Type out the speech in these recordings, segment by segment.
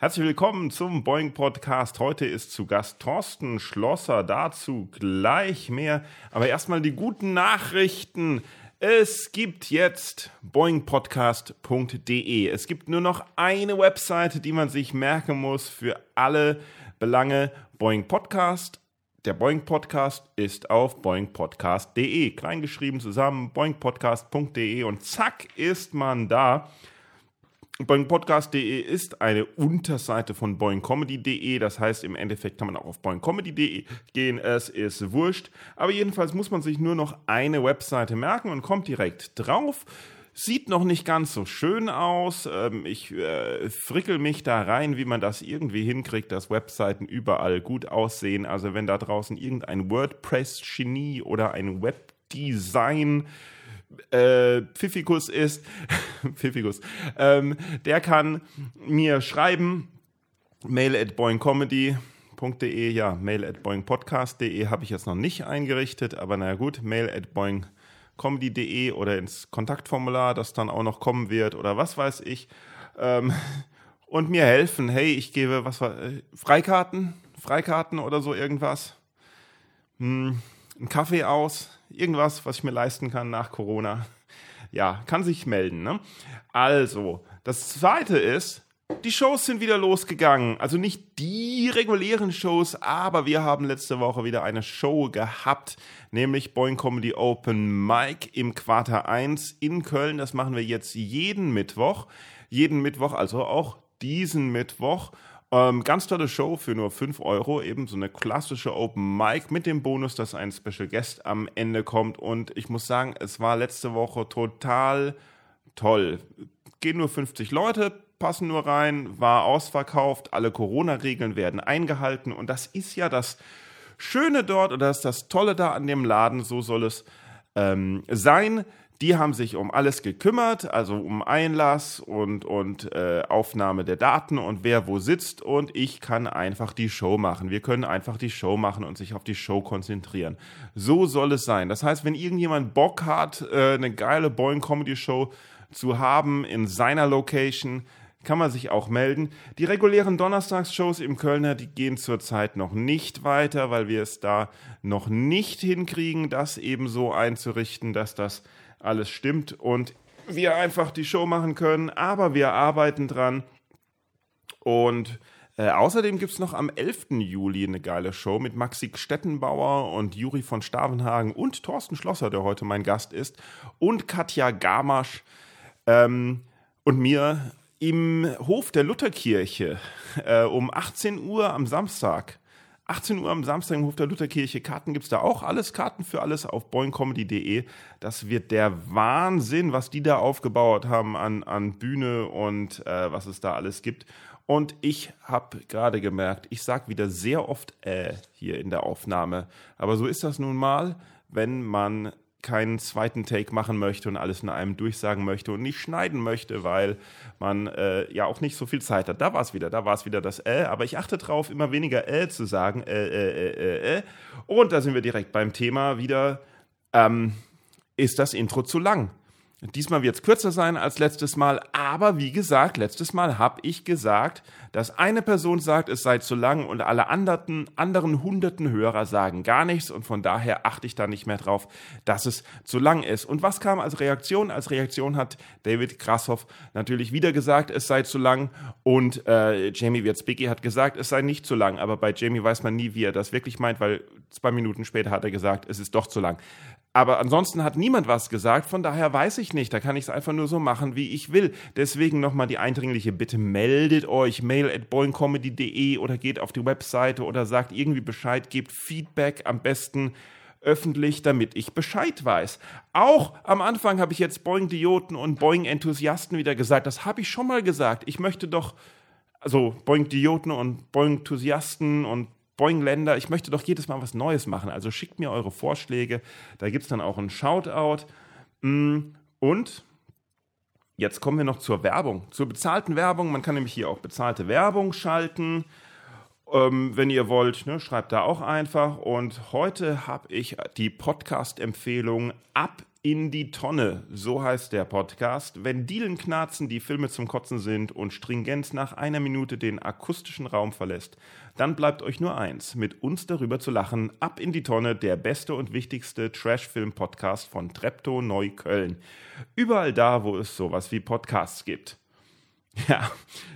Herzlich willkommen zum Boeing Podcast. Heute ist zu Gast Thorsten Schlosser. Dazu gleich mehr. Aber erstmal die guten Nachrichten. Es gibt jetzt boingpodcast.de. Es gibt nur noch eine Webseite, die man sich merken muss für alle Belange. Boeing Podcast. Der Boeing Podcast ist auf boingpodcast.de. Kleingeschrieben zusammen, boingpodcast.de und zack ist man da. BoingPodcast.de ist eine Unterseite von BoingComedy.de. Das heißt, im Endeffekt kann man auch auf BoingComedy.de gehen. Es ist wurscht. Aber jedenfalls muss man sich nur noch eine Webseite merken und kommt direkt drauf. Sieht noch nicht ganz so schön aus. Ähm, ich äh, frickel mich da rein, wie man das irgendwie hinkriegt, dass Webseiten überall gut aussehen. Also wenn da draußen irgendein WordPress-Genie oder ein Webdesign äh, Pfiffikus ist, Pfiffikus, ähm, der kann mir schreiben, mail at boingcomedy.de, ja, mail at boingpodcast.de habe ich jetzt noch nicht eingerichtet, aber naja gut, mail at boingcomedy.de oder ins Kontaktformular, das dann auch noch kommen wird oder was weiß ich. Ähm, und mir helfen, hey, ich gebe, was war, äh, Freikarten, Freikarten oder so irgendwas. Hm, einen Kaffee aus, irgendwas, was ich mir leisten kann nach Corona. Ja, kann sich melden. Ne? Also, das zweite ist, die Shows sind wieder losgegangen. Also nicht die regulären Shows, aber wir haben letzte Woche wieder eine Show gehabt, nämlich Boing Comedy Open Mic im Quarter 1 in Köln. Das machen wir jetzt jeden Mittwoch. Jeden Mittwoch, also auch diesen Mittwoch. Ähm, ganz tolle Show für nur 5 Euro, eben so eine klassische Open Mic mit dem Bonus, dass ein Special Guest am Ende kommt. Und ich muss sagen, es war letzte Woche total toll. Gehen nur 50 Leute, passen nur rein, war ausverkauft, alle Corona-Regeln werden eingehalten. Und das ist ja das Schöne dort oder das ist das Tolle da an dem Laden, so soll es ähm, sein. Die haben sich um alles gekümmert, also um Einlass und, und äh, Aufnahme der Daten und wer wo sitzt und ich kann einfach die Show machen. Wir können einfach die Show machen und sich auf die Show konzentrieren. So soll es sein. Das heißt, wenn irgendjemand Bock hat, äh, eine geile Boeing Comedy Show zu haben in seiner Location, kann man sich auch melden. Die regulären Donnerstagsshows im Kölner, die gehen zurzeit noch nicht weiter, weil wir es da noch nicht hinkriegen, das eben so einzurichten, dass das alles stimmt und wir einfach die Show machen können. Aber wir arbeiten dran. Und äh, außerdem gibt es noch am 11. Juli eine geile Show mit Maxi Stettenbauer und Juri von Stavenhagen und Thorsten Schlosser, der heute mein Gast ist, und Katja Gamasch ähm, und mir im Hof der Lutherkirche äh, um 18 Uhr am Samstag. 18 Uhr am Samstag im Hof der Lutherkirche. Karten gibt es da auch. Alles Karten für alles auf boingcomedy.de. Das wird der Wahnsinn, was die da aufgebaut haben an, an Bühne und äh, was es da alles gibt. Und ich habe gerade gemerkt, ich sage wieder sehr oft äh hier in der Aufnahme. Aber so ist das nun mal, wenn man keinen zweiten Take machen möchte und alles in einem durchsagen möchte und nicht schneiden möchte, weil man äh, ja auch nicht so viel Zeit hat. Da war es wieder, da war es wieder das Äh, aber ich achte drauf, immer weniger Äh zu sagen. Und da sind wir direkt beim Thema wieder. Ähm, ist das Intro zu lang? Diesmal wird es kürzer sein als letztes Mal, aber wie gesagt, letztes Mal habe ich gesagt, dass eine Person sagt, es sei zu lang und alle anderen, anderen hunderten Hörer sagen gar nichts und von daher achte ich da nicht mehr drauf, dass es zu lang ist. Und was kam als Reaktion? Als Reaktion hat David Krashoff natürlich wieder gesagt, es sei zu lang und äh, Jamie Wierzbicki hat gesagt, es sei nicht zu lang, aber bei Jamie weiß man nie, wie er das wirklich meint, weil zwei Minuten später hat er gesagt, es ist doch zu lang. Aber ansonsten hat niemand was gesagt, von daher weiß ich nicht. Da kann ich es einfach nur so machen, wie ich will. Deswegen nochmal die eindringliche Bitte, meldet euch, mail at boingcomedy.de oder geht auf die Webseite oder sagt irgendwie Bescheid, gebt Feedback am besten öffentlich, damit ich Bescheid weiß. Auch am Anfang habe ich jetzt Boing-Dioten und Boing-Enthusiasten wieder gesagt. Das habe ich schon mal gesagt. Ich möchte doch, also Boing-Dioten und Boing-Enthusiasten und Boingländer, ich möchte doch jedes Mal was Neues machen. Also schickt mir eure Vorschläge. Da gibt es dann auch einen Shoutout. Mm, und jetzt kommen wir noch zur Werbung, zur bezahlten Werbung. Man kann nämlich hier auch bezahlte Werbung schalten. Ähm, wenn ihr wollt, ne, schreibt da auch einfach. Und heute habe ich die Podcast-Empfehlung Ab in die Tonne, so heißt der Podcast. Wenn Dielen knarzen, die Filme zum Kotzen sind und Stringenz nach einer Minute den akustischen Raum verlässt, dann bleibt euch nur eins, mit uns darüber zu lachen. Ab in die Tonne, der beste und wichtigste Trash-Film-Podcast von Treptow Neukölln. Überall da, wo es sowas wie Podcasts gibt. Ja,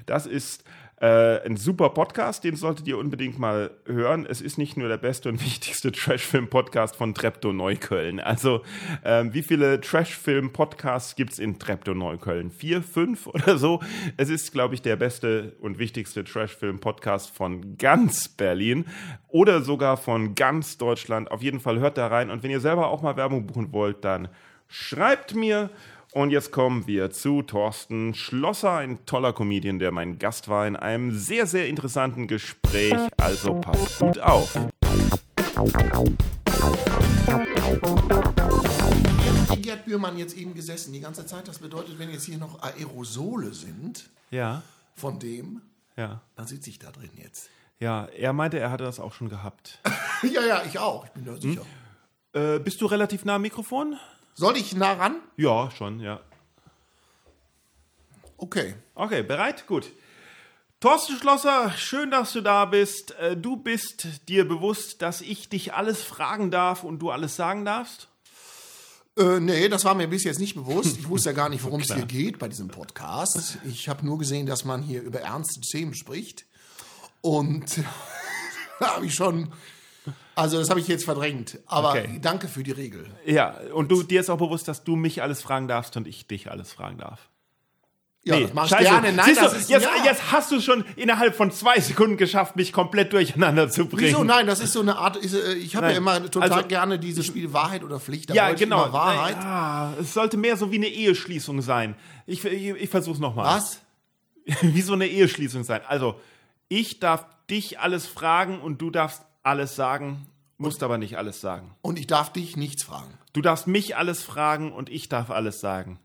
das ist äh, ein super Podcast, den solltet ihr unbedingt mal hören. Es ist nicht nur der beste und wichtigste Trashfilm-Podcast von Treptow Neukölln. Also, ähm, wie viele Trashfilm-Podcasts gibt es in Treptow Neukölln? Vier, fünf oder so? Es ist, glaube ich, der beste und wichtigste Trashfilm-Podcast von ganz Berlin oder sogar von ganz Deutschland. Auf jeden Fall hört da rein. Und wenn ihr selber auch mal Werbung buchen wollt, dann schreibt mir. Und jetzt kommen wir zu Thorsten Schlosser, ein toller Comedian, der mein Gast war in einem sehr, sehr interessanten Gespräch. Also passt gut auf. Gerd Bührmann jetzt eben gesessen die ganze Zeit. Das bedeutet, wenn jetzt hier noch Aerosole sind Ja, von dem, ja. dann sitze ich da drin jetzt. Ja, er meinte, er hatte das auch schon gehabt. ja, ja, ich auch. Ich bin da sicher. Äh, bist du relativ nah am Mikrofon? Soll ich nah ran? Ja, schon, ja. Okay. Okay, bereit? Gut. Thorsten Schlosser, schön, dass du da bist. Äh, Du bist dir bewusst, dass ich dich alles fragen darf und du alles sagen darfst? Äh, nee, das war mir bis jetzt nicht bewusst. Ich wusste ja gar nicht, worum es hier geht bei diesem Podcast. Ich habe nur gesehen, dass man hier über ernste Themen spricht. Und da habe ich schon. Also, das habe ich jetzt verdrängt. Aber Okay. danke für die Regel. Ja, und du, dir ist auch bewusst, dass du mich alles fragen darfst und ich dich alles fragen darf. Ja, Nee, das ich scheiße. gerne. Nein, Siehst das du, ist. jetzt, ja. jetzt hast du schon innerhalb von zwei Sekunden geschafft, mich komplett durcheinander zu bringen. Wieso? Nein, das ist so eine Art. Ist, äh, ich habe ja immer total Also- gerne dieses Spiel Wahrheit oder Pflicht. Da Ja, ich genau. Wahrheit. Ah, es sollte mehr so wie eine Eheschließung sein. Ich, ich, ich versuch's nochmal. Was? Wie so eine Eheschließung sein. Also, ich darf dich alles fragen und du darfst alles sagen, musst aber nicht alles sagen. Und ich darf dich nichts fragen. Du darfst mich alles fragen und ich darf alles sagen.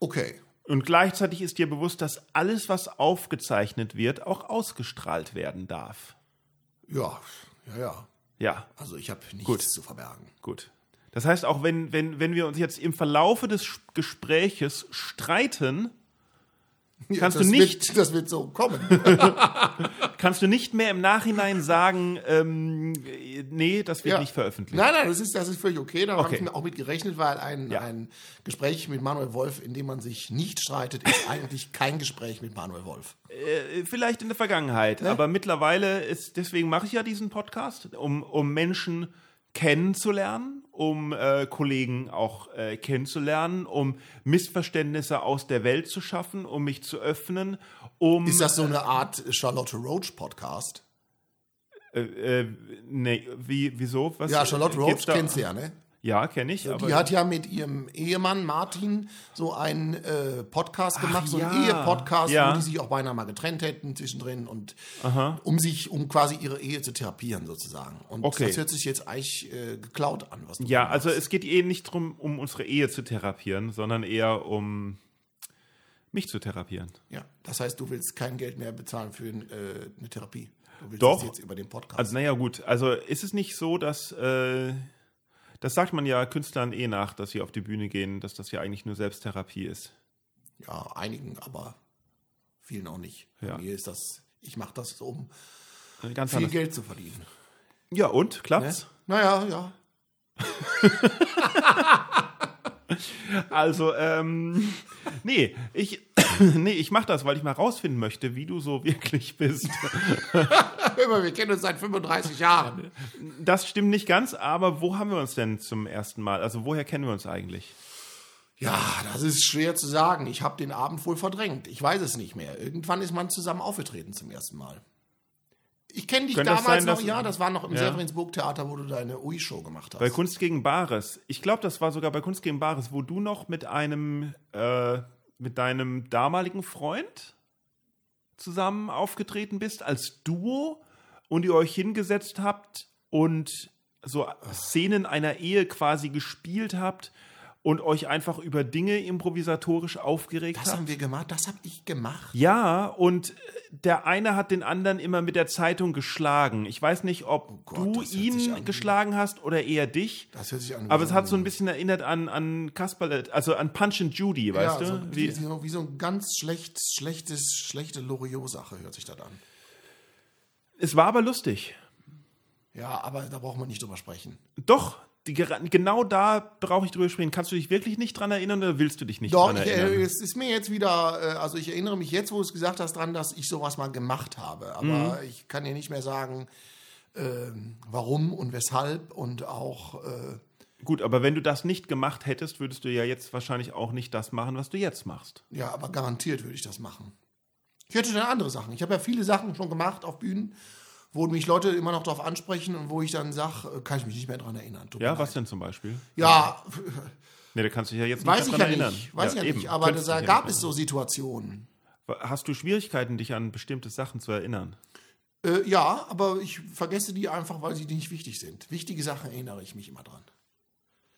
Okay. Und gleichzeitig ist dir bewusst, dass alles, was aufgezeichnet wird, auch ausgestrahlt werden darf. Ja, ja, ja. Ja, Also ich habe nichts Gut. zu verbergen. gut. Das heißt, auch wenn, wenn, wenn wir uns jetzt im Verlaufe des Gespräches streiten, Kannst das du nicht- Wird, das wird so kommen. kannst du nicht mehr im Nachhinein sagen, ähm, nee, das wird Ja. nicht veröffentlicht. Nein, nein, das ist, das ist völlig okay. Da habe Okay. ich mir auch mit gerechnet, weil ein, Ja. ein Gespräch mit Manuel Wolf, in dem man sich nicht streitet, ist eigentlich kein Gespräch mit Manuel Wolf. Äh, vielleicht in der Vergangenheit, aber mittlerweile ist, deswegen mache ich ja diesen Podcast, um, um Menschen kennenzulernen, um äh, Kollegen auch äh, kennenzulernen, um Missverständnisse aus der Welt zu schaffen, um mich zu öffnen, um Ist das so eine Art Charlotte Roach Podcast? äh, äh, nee, wie wieso was Ja, Charlotte geht's Roach kennst du ja, ne? Ja, kenne ich, aber Die hat ja mit ihrem Ehemann Martin so einen äh, Podcast gemacht, so einen ja. Ehe-Podcast, Ja. wo die sich auch beinahe mal getrennt hätten zwischendrin und um sich, um quasi ihre Ehe zu therapieren sozusagen. Und Okay. das hört sich jetzt eigentlich äh, geklaut an, was du ja, also es geht eh nicht darum, um unsere Ehe zu therapieren, sondern eher um mich zu therapieren. Ja, das heißt, du willst kein Geld mehr bezahlen für äh, eine Therapie. Du willst Doch. das jetzt über den Podcast. Also, naja, gut. Also, ist es nicht so, dass, äh, das sagt man ja Künstlern eh nach, dass sie auf die Bühne gehen, dass das ja eigentlich nur Selbsttherapie ist. ja, einigen, aber vielen auch nicht. Ja. Bei mir ist das, ich mache das, um Äh, Ganz viel anders. Geld zu verdienen. Ja, und? Ne? Klappt's? Naja, ja. Also, ähm, nee, ich, nee, ich mache das, weil ich mal rausfinden möchte, wie du so wirklich bist. Hör mal, wir kennen uns seit 35 Jahren. Das stimmt nicht ganz, aber wo haben wir uns denn zum ersten Mal? Also, woher kennen wir uns eigentlich? Ja, das ist schwer zu sagen. Ich habe den Abend wohl verdrängt. Ich weiß es nicht mehr. Irgendwann ist man zusammen aufgetreten zum ersten Mal. Ich kenne dich Könnte das damals sein, noch, ja, das war noch im Ja. Severinsburg Theater, wo du deine Ui-Show gemacht hast. Bei Kunst gegen Bares. Ich glaube, das war sogar bei Kunst gegen Bares, wo du noch mit einem, äh, mit deinem damaligen Freund zusammen aufgetreten bist als Duo und ihr euch hingesetzt habt und so Szenen einer Ehe quasi gespielt habt und euch einfach über Dinge improvisatorisch aufgeregt Das habt? haben wir gemacht, das habe ich gemacht. Ja, und der eine hat den anderen immer mit der Zeitung geschlagen. Ich weiß nicht, ob Oh Gott, du das ihn geschlagen hast oder eher dich. Das hört sich an. Aber es hat so ein bisschen erinnert an, an Kasperle, also an Punch and Judy, weißt ja, du? so, Wie, wie so ein ganz schlecht, schlechtes, schlechte Loriot-Sache hört sich das an. es war aber lustig. Ja, aber da braucht man nicht drüber sprechen. Doch, die, genau da brauche ich drüber sprechen. Kannst du dich wirklich nicht dran erinnern oder willst du dich nicht Doch, dran ich, erinnern? äh, es ist mir jetzt wieder, äh, also ich erinnere mich jetzt, wo du es gesagt hast, dran, dass ich sowas mal gemacht habe. Aber Mhm. ich kann dir nicht mehr sagen, ähm, warum und weshalb und auch, äh, Gut, aber wenn du das nicht gemacht hättest, würdest du ja jetzt wahrscheinlich auch nicht das machen, was du jetzt machst. ja, aber garantiert würde ich das machen. Ich hätte dann andere Sachen. Ich habe ja viele Sachen schon gemacht auf Bühnen, wo mich Leute immer noch darauf ansprechen und wo ich dann sage, kann ich mich nicht mehr dran erinnern. Tut Ja, was denn zum Beispiel? Ja, Nee, da kannst du dich ja jetzt weiß nicht ich dran ja erinnern. nicht. Weiß ich ja eben. nicht. Aber da ja gab es so Situationen. Hast du Schwierigkeiten, dich an bestimmte Sachen zu erinnern? Äh, ja, aber ich vergesse die einfach, weil sie nicht wichtig sind. Wichtige Sachen erinnere ich mich immer dran.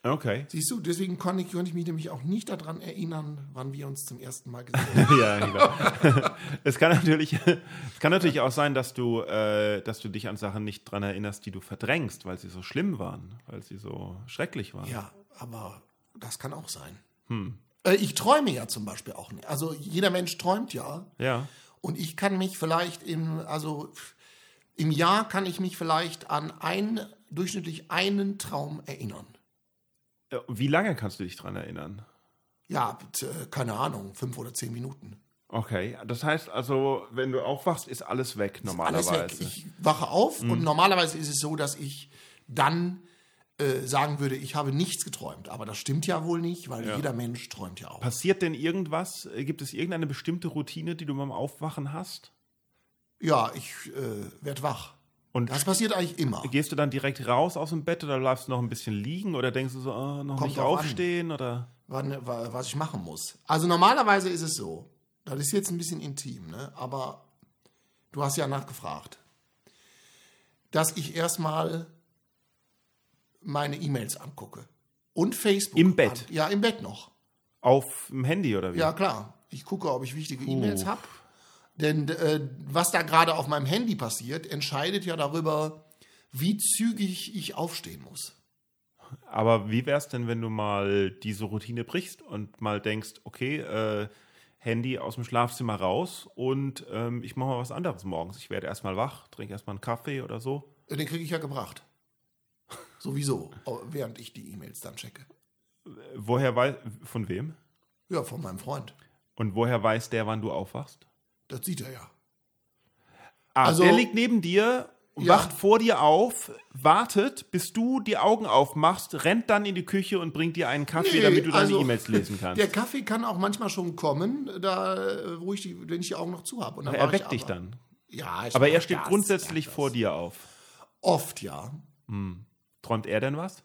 Okay. Siehst du, deswegen kann ich, konnte ich mich nämlich auch nicht daran erinnern, wann wir uns zum ersten Mal gesehen haben. ja, genau. es kann natürlich, es kann natürlich auch sein, dass du, äh, dass du dich an Sachen nicht dran erinnerst, die du verdrängst, weil sie so schlimm waren, weil sie so schrecklich waren. ja, aber das kann auch sein. Äh, ich träume ja zum Beispiel auch nicht. Also jeder Mensch träumt ja. Ja. Und ich kann mich vielleicht im, also im Jahr kann ich mich vielleicht an einen, durchschnittlich einen Traum erinnern. Äh, Wie lange kannst du dich dran erinnern? Ja, äh, keine Ahnung, fünf oder zehn Minuten. Okay, das heißt also, wenn du aufwachst, ist alles weg Alles normalerweise. weg. Ich wache auf und normalerweise ist es so, dass ich dann äh, sagen würde, ich habe nichts geträumt. Aber das stimmt ja wohl nicht, weil jeder Mensch träumt ja auch. Passiert denn irgendwas? Äh, Gibt es irgendeine bestimmte Routine, die du beim Aufwachen hast? Ja, ich äh, werde wach. Und Das passiert eigentlich immer. gehst du dann direkt raus aus dem Bett oder bleibst du noch ein bisschen liegen oder denkst du so, ah, noch Kommt nicht drauf an. aufstehen oder? wann, wa- was ich machen muss. Also normalerweise ist es so, das ist jetzt ein bisschen intim, ne? aber du hast ja nachgefragt, dass ich erstmal meine E-Mails angucke und Facebook. Im Bett? An, ja, im Bett noch. Auf dem Handy oder wie? Ja, klar. Ich gucke, ob ich wichtige E-Mails habe. Denn äh, was da gerade auf meinem Handy passiert, entscheidet ja darüber, wie zügig ich aufstehen muss. Aber wie wär's denn, wenn du mal diese Routine brichst und mal denkst, okay, äh, Handy aus dem Schlafzimmer raus und ähm, ich mache mal was anderes morgens. Ich werde erstmal wach, trinke erstmal einen Kaffee oder so. Den kriege ich ja gebracht. Sowieso, während ich die E-Mails dann checke. Woher weiß, von wem? Ja, von meinem Freund. Und woher weiß der, wann du aufwachst? Das sieht er ja. Ah, Also- der liegt neben dir, Ja. wacht vor dir auf, wartet, bis du die Augen aufmachst, rennt dann in die Küche und bringt dir einen Kaffee, Nee, damit du deine also, E-Mails lesen kannst. Der Kaffee kann auch manchmal schon kommen, da, wo ich die, wenn ich die Augen noch zu habe. Und dann er weckt dich dann. Ja, ich Aber er steht das, grundsätzlich ja, vor dir auf. Oft, ja. Träumt er denn was?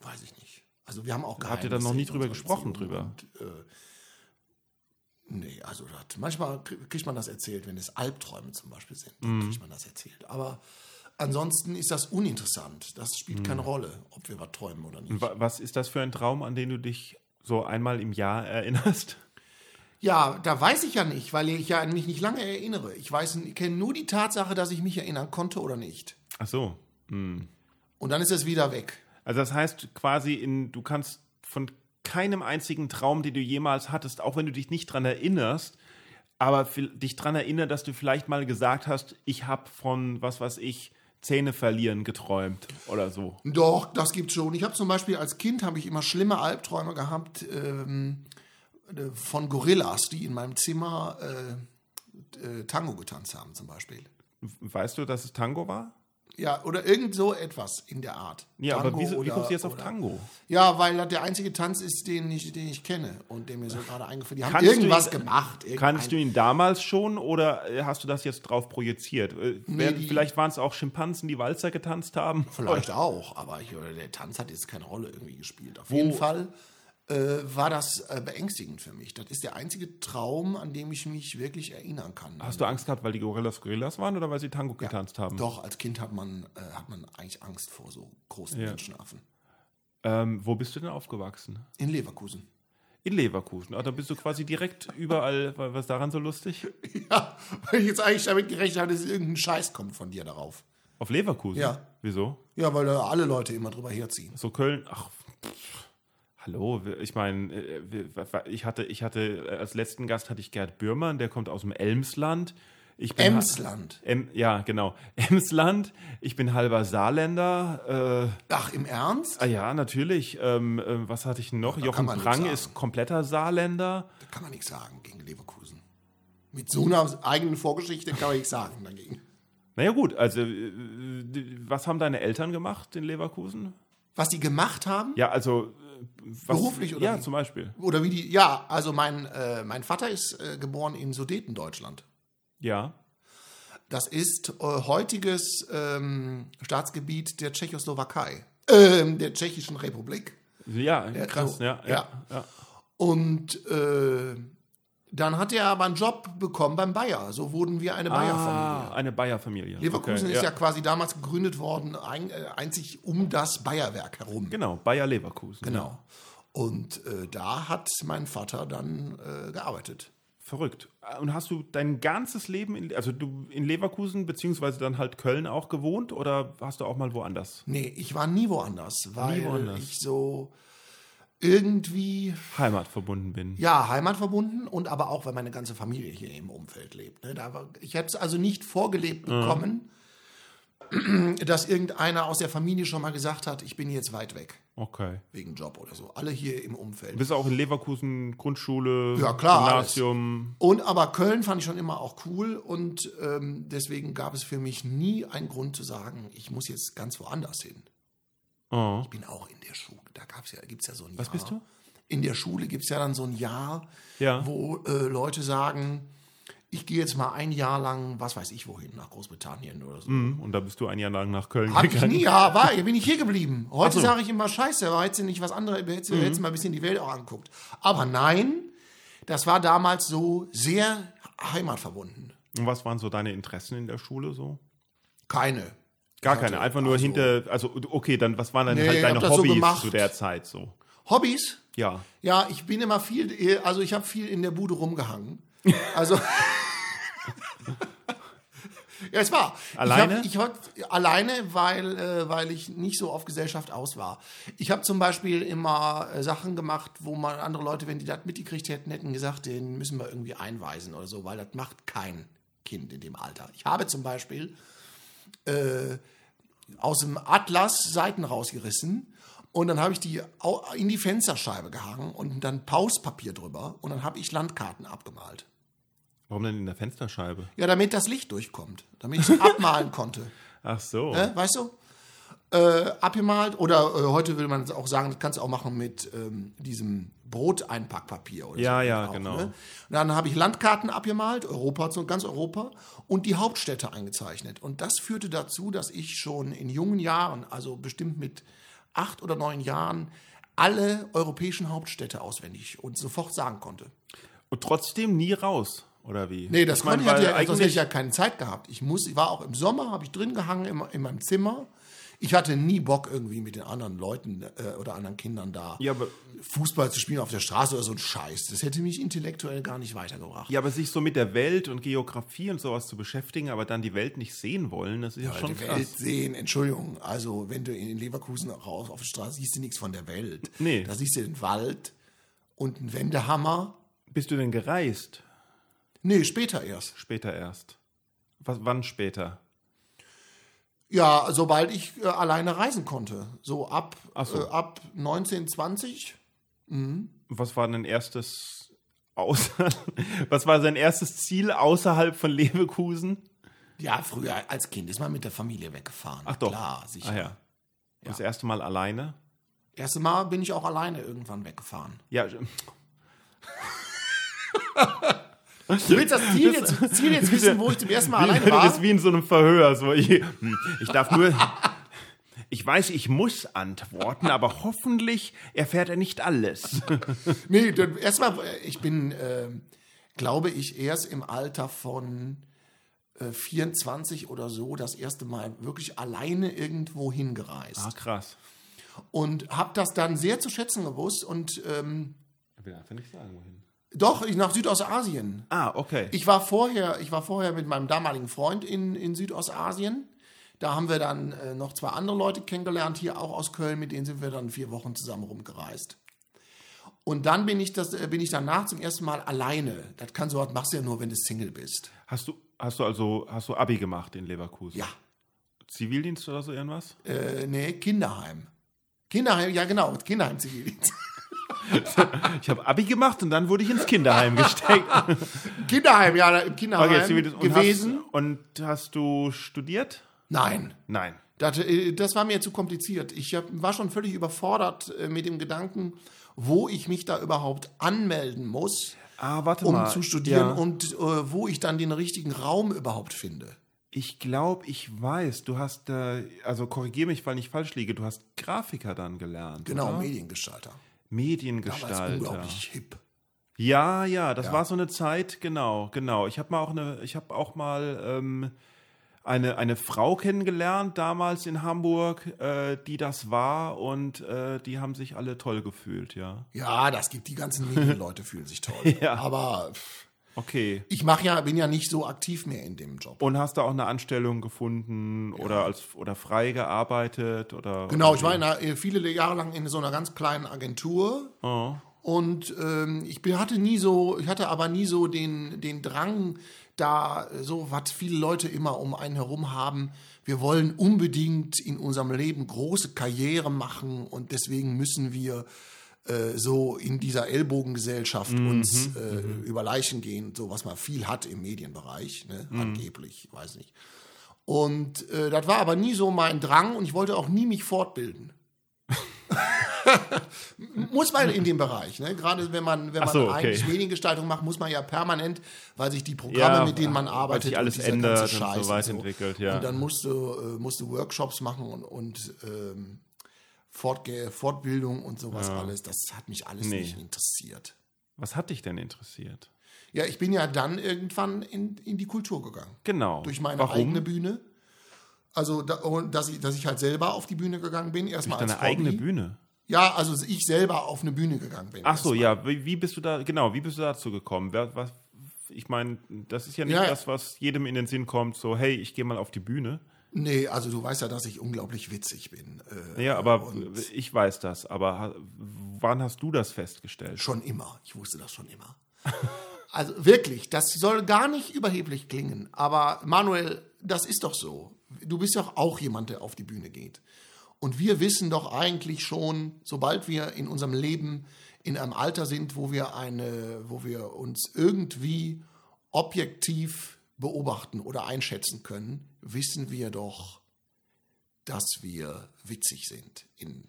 Weiß ich nicht. Also wir haben auch Habt ihr da noch nie drüber gesprochen drüber? Und, äh, nee, also das, manchmal krie- kriegt man das erzählt, wenn es Albträume zum Beispiel sind, Mhm. dann kriegt man das erzählt. Aber ansonsten ist das uninteressant. Das spielt keine Rolle, ob wir was träumen oder nicht. Und was ist das für ein Traum, an den du dich so einmal im Jahr erinnerst? Ja, da weiß ich ja nicht, weil ich ja an mich nicht lange erinnere. Ich weiß, ich kenne nur die Tatsache, dass ich mich erinnern konnte oder nicht. Ach so. Und dann ist es wieder weg. Also das heißt quasi, in, du kannst von keinem einzigen Traum, den du jemals hattest, auch wenn du dich nicht dran erinnerst, aber dich dran erinnern, dass du vielleicht mal gesagt hast, ich habe von, was weiß ich, Zähne verlieren geträumt oder so. Doch, das gibt's schon. Ich habe zum Beispiel als Kind habe ich immer schlimme Albträume gehabt ähm, äh, von Gorillas, die in meinem Zimmer äh, äh, Tango getanzt haben zum Beispiel. Weißt du, dass es Tango war? Ja, oder irgend so etwas in der Art. Ja, aber Tango wieso, wie oder- kommst du jetzt auf oder- Tango? Ja, weil das der einzige Tanz ist, den ich, den ich kenne und der mir so gerade eingefallen ist. Die haben Kannst du irgendwas ihn- gemacht. Kannst du ihn damals schon oder äh, hast du das jetzt drauf projiziert? Äh, wer- die- vielleicht waren es auch Schimpansen, die Walzer getanzt haben. Vielleicht auch, aber ich, der Tanz hat jetzt keine Rolle irgendwie gespielt. Auf jeden Fall war das äh, beängstigend für mich. Das ist der einzige Traum, an dem ich mich wirklich erinnern kann. Hast du Angst gehabt, weil die Gorillas Gorillas waren oder weil sie Tango getanzt haben? Doch, als Kind hat man, äh, hat man eigentlich Angst vor so großen Ja. Menschenaffen. Ähm, wo bist du denn aufgewachsen? In Leverkusen. In Leverkusen. Ah, da bist du quasi direkt überall. Was ist daran so lustig? Ja, weil ich jetzt eigentlich damit gerechnet habe, dass irgendein Scheiß kommt von dir darauf. Auf Leverkusen? Ja. Wieso? Ja, weil da alle Leute immer drüber herziehen. So Köln, ach, pff, hallo, ich meine, ich hatte, ich hatte, äh, als letzten Gast hatte ich Gerd Bührmann, der kommt aus dem Elmsland. Ich bin Emsland. Em, ja, genau. Emsland. Ich bin halber Saarländer. Äh, Ach, im Ernst? ah ja, natürlich. Ähm, äh, was hatte ich noch? da Jochen Prang ist kompletter Saarländer. Da kann man nichts sagen gegen Leverkusen. Mit so einer eigenen Vorgeschichte kann man nichts sagen dagegen. Naja, gut, also, äh, was haben deine Eltern gemacht in Leverkusen? Was die gemacht haben? Ja, also. Was, Beruflich oder Ja, wie? zum Beispiel. Oder wie die. Ja, also mein, äh, mein Vater ist äh, geboren in Sudetendeutschland. Ja. Das ist äh, heutiges ähm, Staatsgebiet der Tschechoslowakei, ähm, der Tschechischen Republik. Ja, krass, ja, ja, ja. ja. Und äh, dann hat er aber einen Job bekommen beim Bayer. So wurden wir eine Bayer-Familie. Ah, eine Bayer-Familie. Leverkusen Okay, ist ja. quasi damals gegründet worden, ein, äh, einzig um das Bayerwerk herum. Genau, Bayer Leverkusen. Genau. Und äh, da hat mein Vater dann äh, gearbeitet. Verrückt. Und hast du dein ganzes Leben, in, also du in Leverkusen beziehungsweise dann halt Köln auch gewohnt oder hast du auch mal woanders? Nee, ich war nie woanders, weil woanders. ich so irgendwie, Heimat verbunden bin. ja, heimatverbunden und aber auch, weil meine ganze Familie hier im Umfeld lebt. Ne? Da ich habe es also nicht vorgelebt bekommen, dass irgendeiner aus der Familie schon mal gesagt hat, ich bin jetzt weit weg, Okay. wegen Job oder so. Alle hier im Umfeld. Bist du auch in Leverkusen Grundschule, Ja, klar, Gymnasium? Und aber Köln fand ich schon immer auch cool und ähm, deswegen gab es für mich nie einen Grund zu sagen, ich muss jetzt ganz woanders hin. Oh. Ich bin auch in der Schule, da gab's ja, gibt es ja so ein Was Jahr. bist du? In der Schule gibt es ja dann so ein Jahr, Ja. wo äh, Leute sagen, ich gehe jetzt mal ein Jahr lang, was weiß ich wohin, nach Großbritannien oder so. Mhm. Und da bist du ein Jahr lang nach Köln Hab ich gegangen. nie, ja, war, bin ich hier geblieben. Heute so. sage ich immer, scheiße, aber hättest du nicht was anderes, hättest du mal ein bisschen die Welt auch angeguckt. Aber nein, das war damals so sehr heimatverbunden. Und was waren so deine Interessen in der Schule so? Keine. Gar keine, einfach nur also- hinter, also okay, dann was waren dann Nee, halt deine so Hobbys gemacht. zu der Zeit so? Hobbys? Ja. Ja, ich bin immer viel, also ich habe viel in der Bude rumgehangen. Also. ja, es war. Alleine? Ich hab, ich hab, alleine, weil, äh, weil ich nicht so auf Gesellschaft aus war. Ich habe zum Beispiel immer äh, Sachen gemacht, wo man andere Leute, wenn die das mitgekriegt hätten, hätten gesagt, den müssen wir irgendwie einweisen oder so, weil das macht kein Kind in dem Alter. Ich habe zum Beispiel äh, aus dem Atlas Seiten rausgerissen und dann habe ich die in die Fensterscheibe gehangen und dann Pauspapier drüber und dann habe ich Landkarten abgemalt. Warum denn in der Fensterscheibe? Ja, damit das Licht durchkommt, damit ich es abmalen konnte. Ach so. Ne? Weißt du? Äh, abgemalt oder äh, heute will man auch sagen, das kannst du auch machen mit ähm, diesem Broteinpackpapier oder Ja, so. ja, Auch, genau. Ne? Und dann habe ich Landkarten abgemalt, Europa, ganz Europa und die Hauptstädte eingezeichnet. Und das führte dazu, dass ich schon in jungen Jahren, also bestimmt mit acht oder neun Jahren, alle europäischen Hauptstädte auswendig und sofort sagen konnte. Und trotzdem nie raus, oder wie? Nee, das ich mein, konnte ich, ja, sonst hätte ich ja keine Zeit gehabt. Ich muss, ich war auch im Sommer, habe ich drin gehangen in, in meinem Zimmer. Ich hatte nie Bock irgendwie mit den anderen Leuten äh, oder anderen Kindern da Ja, aber- Fußball zu spielen auf der Straße oder so ein Scheiß. Das hätte mich intellektuell gar nicht weitergebracht. Ja, aber sich so mit der Welt und Geografie und sowas zu beschäftigen, aber dann die Welt nicht sehen wollen, das ist ja, schon die krass. Welt sehen, Entschuldigung, also wenn du in Leverkusen raus auf der Straße siehst du nichts von der Welt. Nee. Da siehst du den Wald und einen Wendehammer. Bist du denn gereist? Nee, später erst. Später erst. Was, wann später? Ja, sobald ich äh, alleine reisen konnte. So ab, so. äh, ab 19, 20. Was war dein erstes außer, was war sein erstes Ziel außerhalb von Leverkusen? Ja, früher als Kind ist man mit der Familie weggefahren. Ach doch. Klar, sicher. Ah ja. Das erste Mal alleine? Erste Mal bin ich auch alleine irgendwann weggefahren. Ja, Du willst das Ziel jetzt, Ziel jetzt wissen, wo ich zum ersten Mal alleine das war? ist wie in so einem Verhör. So, ich, ich darf nur. Ich weiß, ich muss antworten, aber hoffentlich erfährt er nicht alles. Nee, erstmal, ich bin, äh, glaube ich, erst im Alter von äh, 24 oder so das erste Mal wirklich alleine irgendwo hingereist. ah, krass. Und habe das dann sehr zu schätzen gewusst. Und ähm, Ich will einfach nicht sagen, wohin. Doch, ich nach Südostasien. Ah, okay. Ich war vorher, ich war vorher mit meinem damaligen Freund in, in Südostasien. Da haben wir dann äh, noch zwei andere Leute kennengelernt, hier auch aus Köln, mit denen sind wir dann vier Wochen zusammen rumgereist. Und dann bin ich, das, äh, bin ich danach zum ersten Mal alleine. Das kann so was machst du ja nur, wenn du Single bist. hast du, hast du also, hast du Abi gemacht in Leverkusen? Ja. Zivildienst oder so irgendwas? Äh, nee, Kinderheim. Kinderheim, ja genau, Kinderheim Zivildienst. Ich habe Abi gemacht und dann wurde ich ins Kinderheim gesteckt. Kinderheim, ja, im Kinderheim Okay. Und gewesen. Hast, und hast du studiert? Nein, Nein. Das, äh, das war mir zu kompliziert. Ich hab, war schon völlig überfordert äh, mit dem Gedanken, wo ich mich da überhaupt anmelden muss, Ah, warte um mal. zu studieren Ja. und äh, wo ich dann den richtigen Raum überhaupt finde. Ich glaube, ich weiß, du hast, äh, also korrigiere mich, weil ich falsch liege, du hast Grafiker dann gelernt. Genau, oder? Mediengestalter. Damals Mediengestalter. unglaublich hip. Ja, ja, das war so eine Zeit, genau, genau. Ich habe mal auch eine, ich habe auch mal ähm, eine, eine Frau kennengelernt damals in Hamburg, äh, die das war und äh, die haben sich alle toll gefühlt, ja. Ja, das gibt die ganzen Medienleute fühlen sich toll. Ja. Aber pff, Okay. ich mache ja, bin ja nicht so aktiv mehr in dem Job. Und hast du auch eine Anstellung gefunden oder als oder frei gearbeitet oder Genau, oder ich war in einer, äh, viele Jahre lang in so einer ganz kleinen Agentur. Oh. Und ähm, ich hatte nie so, ich hatte aber nie so den, den Drang, da so, was viele Leute immer um einen herum haben. Wir wollen unbedingt in unserem Leben große Karriere machen und deswegen müssen wir äh, so in dieser Ellbogengesellschaft uns äh, über Leichen gehen, so was man viel hat im Medienbereich, ne? angeblich, weiß nicht. Und äh, das war aber nie so mein Drang und ich wollte auch nie mich fortbilden. muss man in dem Bereich, ne? Gerade wenn man, wenn man so, okay. eigentlich Mediengestaltung macht, muss man ja permanent, weil sich die Programme, Ja, mit denen man arbeitet, sich alles ändert und so weiterentwickelt, ja. Und dann musst du, äh, musst du Workshops machen und, und ähm, Fortge Fortbildung und sowas alles. Das hat mich alles Nee. nicht interessiert. Was hat dich denn interessiert? Ja, ich bin ja dann irgendwann in, in die Kultur gegangen. Genau. Durch meine Warum? eigene Bühne. Also, da, und dass, ich, dass ich halt selber auf die Bühne gegangen bin. Erstmal Deine als eigene Bühne. Ja, also ich selber auf eine Bühne gegangen bin. Ach so, erstmal. ja. Wie, wie bist du da, genau, wie bist du dazu gekommen? Wer, was, ich meine, das ist ja nicht Ja. das, was jedem in den Sinn kommt, so, hey, ich gehe mal auf die Bühne. Nee, also du weißt ja, dass ich unglaublich witzig bin. Äh, Ja, aber ich weiß das. Aber wann hast du das festgestellt? schon immer. Ich wusste das schon immer. Also wirklich, das soll gar nicht überheblich klingen. Aber Manuel, das ist doch so. Du bist doch auch jemand, der auf die Bühne geht. Und wir wissen doch eigentlich schon, sobald wir in unserem Leben in einem Alter sind, wo wir eine, wo wir uns irgendwie objektiv beobachten oder einschätzen können, wissen wir doch, dass wir witzig sind in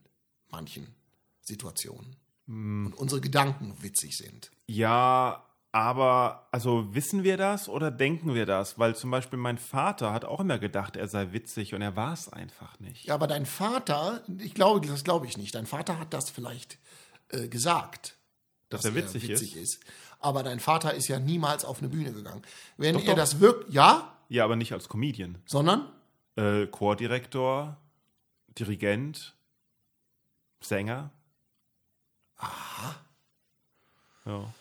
manchen Situationen. Und unsere Gedanken witzig sind. Ja, aber also wissen wir das oder denken wir das? Weil zum Beispiel mein Vater hat auch immer gedacht, er sei witzig und er war es einfach nicht. Ja, aber dein Vater, ich glaube, das glaube ich nicht. Dein Vater hat das vielleicht äh, gesagt, Dass er witzig ist? Aber dein Vater ist ja niemals auf eine Bühne gegangen. Wenn Doch, er doch. das wirkt, ja, Ja, aber nicht als Comedian. sondern Äh, Chordirektor, Dirigent, Sänger. Aha. Ja.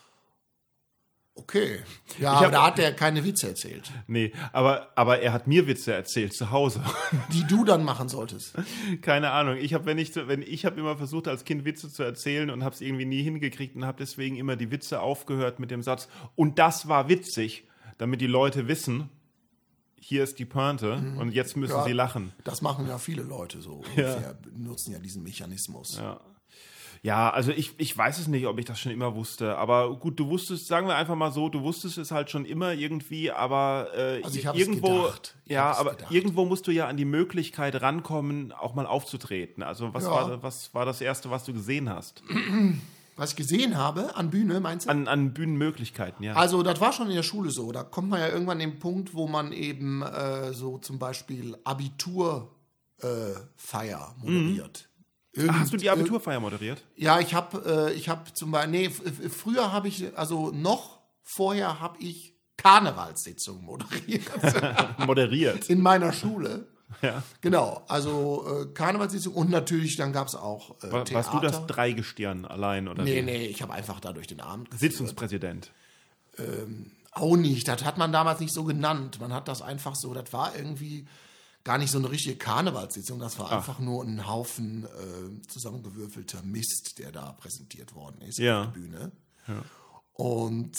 Okay. Ja, hab- aber da hat er keine Witze erzählt, Nee, aber, aber er hat mir Witze erzählt zu Hause. die du dann machen solltest. Keine Ahnung. Ich habe, wenn ich, wenn ich habe immer versucht, als Kind Witze zu erzählen und habe es irgendwie nie hingekriegt und habe deswegen immer die Witze aufgehört mit dem Satz. Und das war witzig, damit die Leute wissen, hier ist die Pointe und jetzt müssen Mhm. Ja. sie lachen. Das machen ja viele Leute so ungefähr, benutzen ja diesen Mechanismus. Ja. Ja, also ich, ich weiß es nicht, ob ich das schon immer wusste. Aber gut, du wusstest, sagen wir einfach mal so, du wusstest es halt schon immer irgendwie, aber äh, Also ich irgendwo. Ich ja, aber gedacht. irgendwo musst du ja an die Möglichkeit rankommen, auch mal aufzutreten. Also was Ja. war was war das erste, was du gesehen hast? Was ich gesehen habe an Bühne, meinst du? An, an Bühnenmöglichkeiten, ja. Also, das war schon in der Schule so. Da kommt man ja irgendwann an den Punkt, wo man eben äh, so zum Beispiel Abitur äh, moderiert. Ach, hast du die Abiturfeier moderiert? Ja, ich habe äh, ich habe zum Beispiel, nee, früher habe ich, also noch vorher habe ich Karnevalssitzungen moderiert Moderiert. in meiner Schule. Ja. Genau, also äh, Karnevalssitzungen und natürlich dann gab es auch äh, War, Theater. warst du das Dreigestirn allein oder Nee, wie? nee, ich habe einfach da durch den Abend geführt. Sitzungspräsident. Auch nicht, das hat man damals nicht so genannt. Man hat das einfach so, das war irgendwie gar nicht so eine richtige Karnevalssitzung, das war einfach nur ein Haufen äh, zusammengewürfelter Mist, der da präsentiert worden ist Ja. auf der Bühne. Und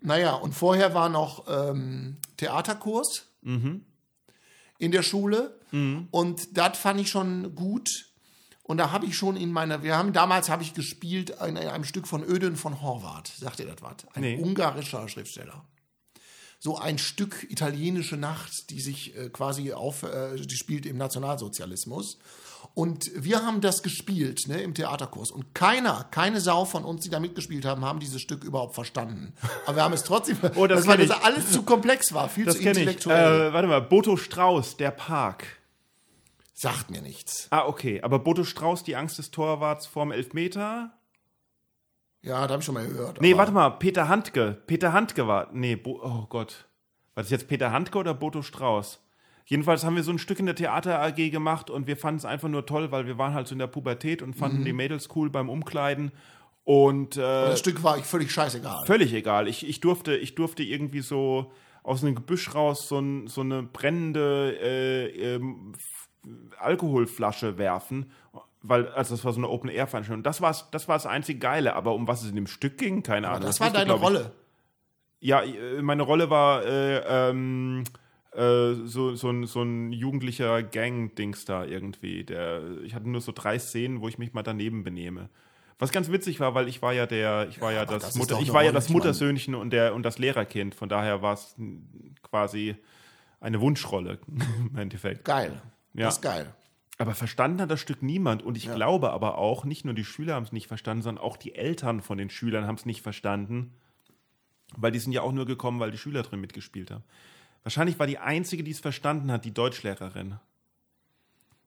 naja, und vorher war noch ähm, Theaterkurs in der Schule und das fand ich schon gut. Und da habe ich schon in meiner, wir haben damals habe ich gespielt in einem Stück von Ödön von Horvath. Sagt ihr das was? Ein Nee. ungarischer Schriftsteller. So ein Stück italienische Nacht, die sich äh, quasi auf, äh, die spielt im Nationalsozialismus. Und wir haben das gespielt ne, im Theaterkurs. Und keiner, keine Sau von uns, die da mitgespielt haben, haben dieses Stück überhaupt verstanden. Aber wir haben es trotzdem, Oh, das weil das alles zu komplex war, viel Das zu intellektuell. Äh, warte mal, Boto Strauß, der Park. Sagt mir nichts. Ah, okay. Aber Boto Strauß, die Angst des Torwarts vorm Elfmeter? Ja, da habe ich schon mal gehört. Nee, warte mal, Peter Handke. Peter Handke war. Nee, Bo oh Gott. War das jetzt Peter Handke oder Boto Strauß? Jedenfalls haben wir so ein Stück in der Theater AG gemacht und wir fanden es einfach nur toll, weil wir waren halt so in der Pubertät und fanden Mhm. die Mädels cool beim Umkleiden. Und äh, Das Stück war ich völlig scheißegal. völlig egal. Ich, ich, durfte, ich durfte irgendwie so aus einem Gebüsch raus so, ein, so eine brennende äh, F- Alkoholflasche werfen. Weil, also das war so eine Open-Air-Veranstaltung. Das war das war das einzig Geile, aber um was es in dem Stück ging, keine Ahnung. das war wusste, deine ich, Rolle. ja, äh, meine Rolle war äh, ähm, äh, so, so, ein, so ein jugendlicher Gang-Dings da irgendwie. Der, ich hatte nur so drei Szenen, wo ich mich mal daneben benehme. Was ganz witzig war, weil ich war ja der, ich war ja, aber das, das Mutter, ich war ja Rolle, das die man- Muttersöhnchen und der und das Lehrerkind. Von daher war es quasi eine Wunschrolle im Endeffekt. Geil. Ja. Das ist geil. Aber verstanden hat das Stück niemand. Und ich glaube aber auch, nicht nur die Schüler haben es nicht verstanden, sondern auch die Eltern von den Schülern haben es nicht verstanden. Weil die sind ja auch nur gekommen, weil die Schüler drin mitgespielt haben. Wahrscheinlich war die einzige, die es verstanden hat, die Deutschlehrerin.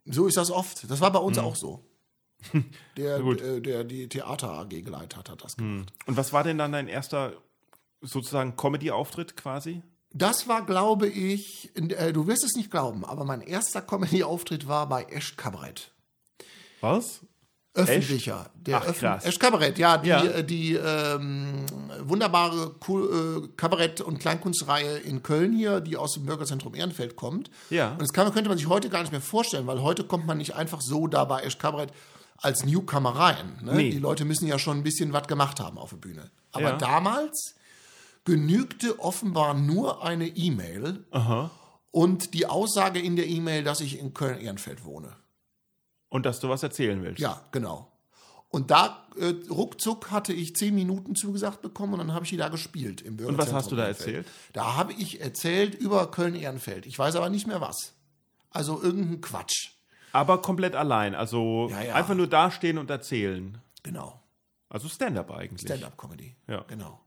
So ist das oft. Das war bei uns auch so. Der, gut. äh, der die Theater AG geleitet hat, hat das gemacht. Und was war denn dann dein erster sozusagen Comedy-Auftritt quasi? Das war, glaube ich, äh, du wirst es nicht glauben, aber mein erster Comedy-Auftritt war bei Esch Kabarett. Was? Öffentlicher. Der Ach, krass. Esch Kabarett, ja, die, Ja. äh, die ähm, wunderbare Ku- äh, Kabarett- und Kleinkunstreihe in Köln hier, die aus dem Bürgerzentrum Ehrenfeld kommt. Ja. Und das kann, könnte man sich heute gar nicht mehr vorstellen, weil heute kommt man nicht einfach so da bei Esch Kabarett als Newcomer rein. Ne? Nee. Die Leute müssen ja schon ein bisschen was gemacht haben auf der Bühne. Aber Ja. damals genügte offenbar nur eine E-Mail und die Aussage in der E-Mail, dass ich in Köln-Ehrenfeld wohne. Und dass du was erzählen willst. Ja, genau. Und da äh, ruckzuck hatte ich zehn Minuten zugesagt bekommen und dann habe ich die da gespielt im Und was Bürgerzentrum hast du da Ehrenfeld. erzählt? Da habe ich erzählt über Köln-Ehrenfeld. Ich weiß aber nicht mehr was. Also irgendein Quatsch. Aber komplett allein. Also Ja, ja. einfach nur dastehen und erzählen. Genau. Also Stand-up eigentlich. Stand-up-Comedy. Ja. Genau.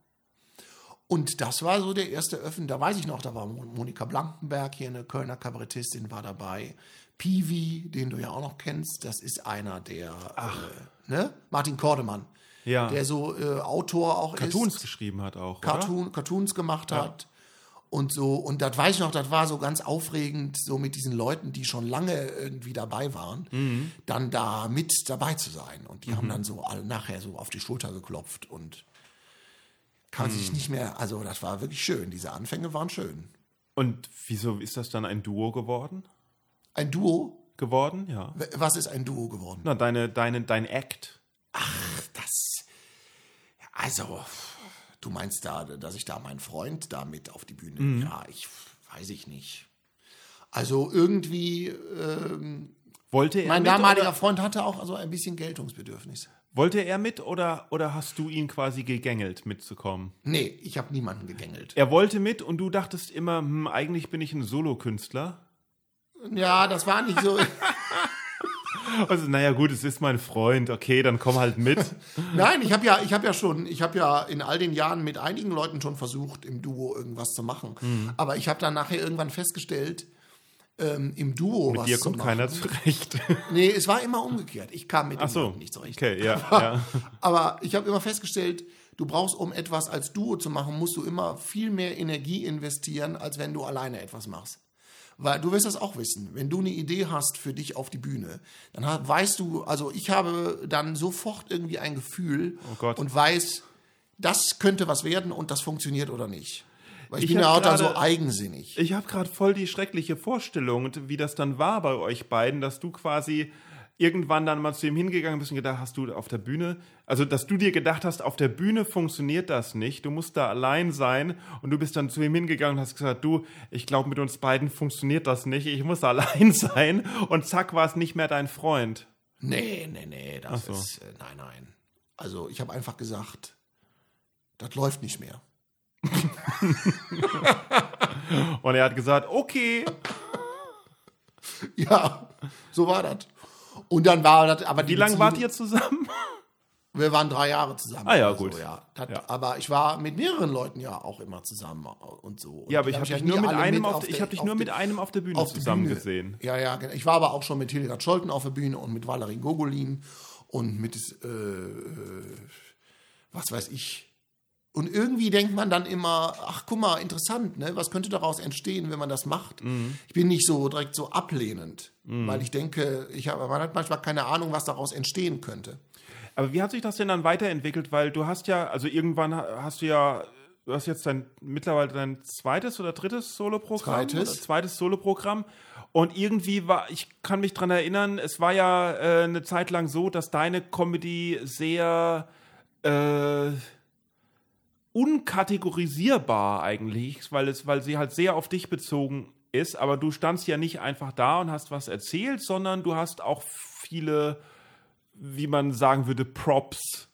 Und das war so der erste Öffnen. Da weiß ich noch, da war Mon- Monika Blankenberg hier, eine Kölner Kabarettistin, war dabei. Piwi, den du ja auch noch kennst, das ist einer der, äh, ne? Martin Kordemann, Ja. der so äh, Autor auch Cartoons ist. geschrieben hat auch. oder? Cartoon, Cartoons gemacht hat. Und so, und das weiß ich noch, das war so ganz aufregend, so mit diesen Leuten, die schon lange irgendwie dabei waren, Mhm. dann da mit dabei zu sein. Und die haben dann so alle nachher so auf die Schulter geklopft und kann Mhm. sich nicht mehr, also das war wirklich schön. Diese Anfänge waren schön. Und wieso ist das dann ein Duo geworden? Ein Duo, Geworden, ja. was ist ein Duo geworden? Na, deine, deine, dein Act. Das, also, du meinst da, dass ich da meinen Freund da mit auf die Bühne, Mhm. ja, ich weiß ich nicht. Also irgendwie, ähm, Wollte er Mein damaliger Freund hatte auch so ein bisschen Geltungsbedürfnis. Wollte er mit oder, oder hast du ihn quasi gegängelt mitzukommen? Nee, ich habe niemanden gegängelt. Er wollte mit und du dachtest immer, hm, eigentlich bin ich ein Solokünstler. Ja, das war nicht so. Also, naja, gut, es ist mein Freund, okay, dann komm halt mit. Nein, ich habe ja, ich habe ja schon, ich habe ja in all den Jahren mit einigen Leuten schon versucht, im Duo irgendwas zu machen. Aber ich habe dann nachher irgendwann festgestellt, ähm, im Duo Mit was dir kommt keiner zurecht. Nee, es war immer umgekehrt. Ich kam mit Ach dem so, nicht zurecht. okay, ja, ja. Aber ich habe immer festgestellt, du brauchst, um etwas als Duo zu machen, musst du immer viel mehr Energie investieren, als wenn du alleine etwas machst. Weil du wirst das auch wissen. Wenn du eine Idee hast für dich auf die Bühne, dann weißt du, also ich habe dann sofort irgendwie ein Gefühl Oh und weiß, das könnte was werden und das funktioniert oder nicht. Weil ich, Ich bin ja auch dann so gerade- eigensinnig. Ich habe gerade voll die schreckliche Vorstellung, wie das dann war bei euch beiden, dass du quasi irgendwann dann mal zu ihm hingegangen bist und gedacht hast, du auf der Bühne, also dass du dir gedacht hast, auf der Bühne funktioniert das nicht, du musst da allein sein und du bist dann zu ihm hingegangen und hast gesagt, du, ich glaube mit uns beiden funktioniert das nicht, ich muss allein sein und zack war es nicht mehr dein Freund. Nee, nee, nee, das so. ist, äh, nein, nein. Also ich habe einfach gesagt, das läuft nicht mehr. Und er hat gesagt, okay, Ja, so war das. Und dann war das, aber wie lange wart ihr zusammen? Wir waren drei Jahre zusammen. Ah ja, gut. So, ja. Das, Ja. Aber ich war mit mehreren Leuten ja auch immer zusammen und so. Und Ja, aber ich hab habe dich nur mit einem auf, der- ich habe dich auf nur mit einem auf der Bühne auf zusammen Bühne. gesehen. Ja, ja, genau. Ich war aber auch schon mit Hildegard Scholten auf der Bühne und mit Valerie Gogolin und mit, äh, äh, was weiß ich. Und irgendwie denkt man dann immer, ach guck mal, interessant, ne? Was könnte daraus entstehen, wenn man das macht? Mhm. Ich bin nicht so direkt so ablehnend, weil ich denke, ich habe, man hat manchmal keine Ahnung, was daraus entstehen könnte. Aber wie hat sich das denn dann weiterentwickelt? Weil du hast ja, also irgendwann ha- hast du ja, du hast jetzt dein mittlerweile dein zweites oder drittes Soloprogramm? Zweites. Zweites Soloprogramm. Und irgendwie war, ich kann mich dran erinnern, es war ja äh, eine Zeit lang so, dass deine Comedy sehr äh, unkategorisierbar eigentlich, weil es, weil sie halt sehr auf dich bezogen ist, aber du standst ja nicht einfach da und hast was erzählt, sondern du hast auch viele wie man sagen würde, Props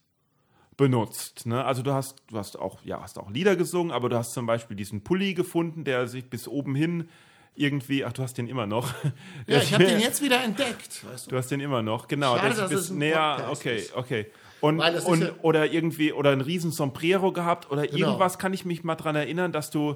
benutzt. Ne? Also du hast, du hast auch, ja, hast auch Lieder gesungen, aber du hast zum Beispiel diesen Pulli gefunden, der sich bis oben hin irgendwie, ach, du hast den immer noch. Ja, ich habe den jetzt wieder entdeckt, weißt du. Du hast den immer noch, genau. Schade, der dass bis näher, okay, okay. Und, Weil das ist und ja- oder irgendwie, oder ein riesen Sombrero gehabt oder Genau. irgendwas kann ich mich mal dran erinnern, dass du,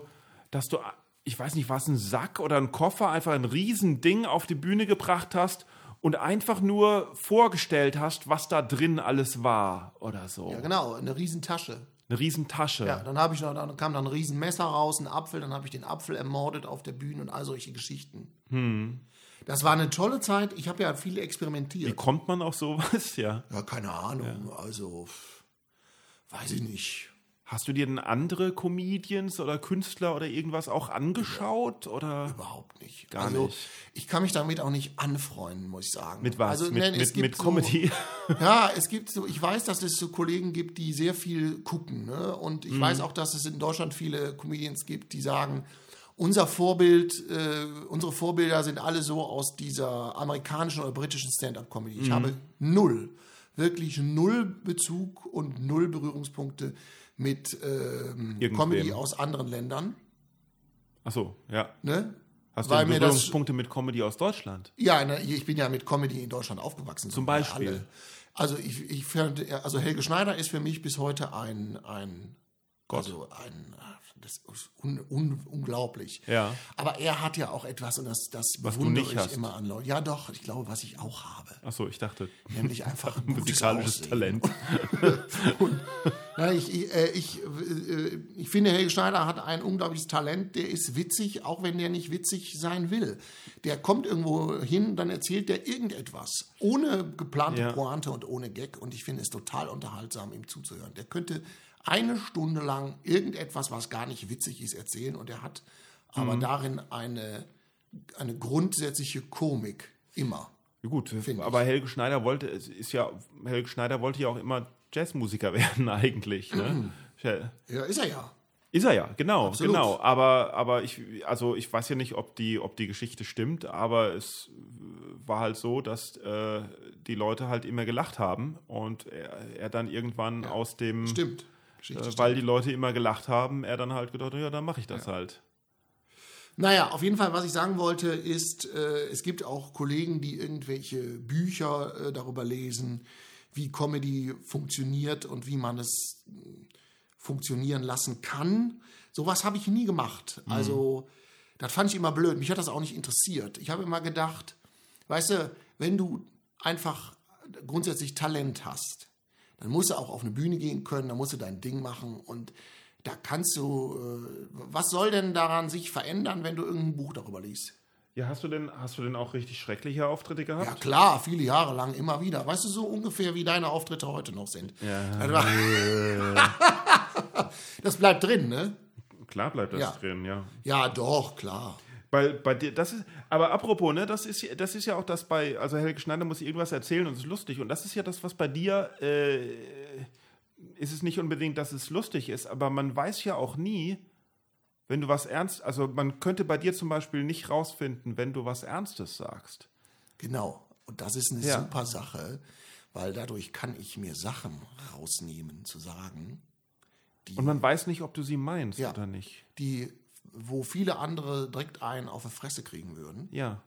dass du, ich weiß nicht, was ein Sack oder ein Koffer, einfach ein riesen Ding auf die Bühne gebracht hast und einfach nur vorgestellt hast, was da drin alles war oder so. Ja, genau, eine Riesentasche. Eine riesen Tasche. Ja, dann habe ich noch, dann kam dann ein Riesenmesser raus, ein Apfel, dann habe ich den Apfel ermordet auf der Bühne und all solche Geschichten. Hm. Das war eine tolle Zeit. Ich habe ja viel Wie experimentiert. kommt man auf sowas? Ja. Ja, keine Ahnung. Also, pff, weiß ich nicht. Hast du dir denn andere Comedians oder Künstler oder irgendwas auch angeschaut? Oder? Überhaupt nicht. Gar also, nicht. ich kann mich damit auch nicht anfreunden, muss ich sagen. Mit was? Also, mit nein, es mit, gibt mit so- Comedy? Ja, es gibt so, ich weiß, dass es so Kollegen gibt, die sehr viel gucken. Ne? Und Mhm. ich weiß auch, dass es in Deutschland viele Comedians gibt, die sagen, unser Vorbild, äh, unsere Vorbilder sind alle so aus dieser amerikanischen oder britischen Stand-up-Comedy. Mhm. Ich habe null, wirklich null Bezug und null Berührungspunkte mit Irgendwem. Comedy aus anderen Ländern. Achso, ja. Ne? Hast Weil du mir das- Berührungspunkte mit Comedy aus Deutschland? Ja, ne, ich bin ja mit Comedy in Deutschland aufgewachsen. Zum so Beispiel? Alle. Also ich, ich finde, also Helge Schneider ist für mich bis heute ein, ein Gott. also ein, das ist un, un, unglaublich. Ja. Aber er hat ja auch etwas und das, das Was du nicht ich hast. immer an Leuten. Ja, doch, ich glaube, was ich auch habe, Achso, ich dachte, nämlich einfach ein musikalisches. Talent. Ja, ich, ich, äh, ich, äh, ich finde, Helge Schneider hat ein unglaubliches Talent. Der ist witzig, auch wenn der nicht witzig sein will. Der kommt irgendwo hin, dann erzählt der irgendetwas. Ohne geplante Ja. Pointe und ohne Gag. Und ich finde es total unterhaltsam, ihm zuzuhören. Der könnte eine Stunde lang irgendetwas, was gar nicht witzig ist, erzählen. Und er hat aber Mhm. darin eine, eine grundsätzliche Komik. Immer. Ja, Gut, Finde aber Helge Schneider wollte, es ist ja, Helge Schneider wollte ja auch immer Jazzmusiker werden eigentlich. Ne? Ja, Ja, ist er ja. Ist er ja, genau, Absolut. genau. Aber, aber ich, also ich weiß ja nicht, ob die, ob die Geschichte stimmt, aber es war halt so, dass äh, die Leute halt immer gelacht haben und er, er dann irgendwann aus dem, Stimmt. Geschichte äh, weil die Leute immer gelacht haben, er dann halt gedacht, ja, dann mache ich das halt. Naja, auf jeden Fall, was ich sagen wollte, ist, äh, es gibt auch Kollegen, die irgendwelche Bücher äh, darüber lesen, wie Comedy funktioniert und wie man es funktionieren lassen kann. Sowas habe ich nie gemacht. Also Das fand ich immer blöd. Mich hat das auch nicht interessiert. Ich habe immer gedacht, weißt du, wenn du einfach grundsätzlich Talent hast, dann musst du auch auf eine Bühne gehen können, dann musst du dein Ding machen und da kannst du, äh, was soll denn daran sich verändern, wenn du irgendein Buch darüber liest? Ja, hast du denn, hast du denn auch richtig schreckliche Auftritte gehabt? Ja klar, viele Jahre lang immer wieder. Weißt du, so ungefähr wie deine Auftritte heute noch sind. Ja. das bleibt drin, ne? Klar bleibt das Ja. drin, ja. Ja, doch, klar. Bei, bei dir, das ist, aber apropos, ne, das ist, das ist ja auch das bei, also Helge Schneider muss irgendwas erzählen und es ist lustig. Und das ist ja das, was bei dir, äh, ist es nicht unbedingt, dass es lustig ist, aber man weiß ja auch nie, wenn du was ernst, also man könnte bei dir zum Beispiel nicht rausfinden, wenn du was Ernstes sagst. Genau. Und das ist eine Ja. super Sache, weil dadurch kann ich mir Sachen rausnehmen, zu sagen, Und man weiß nicht, ob du sie meinst Ja. oder nicht. die, wo viele andere direkt einen auf die Fresse kriegen würden. Ja.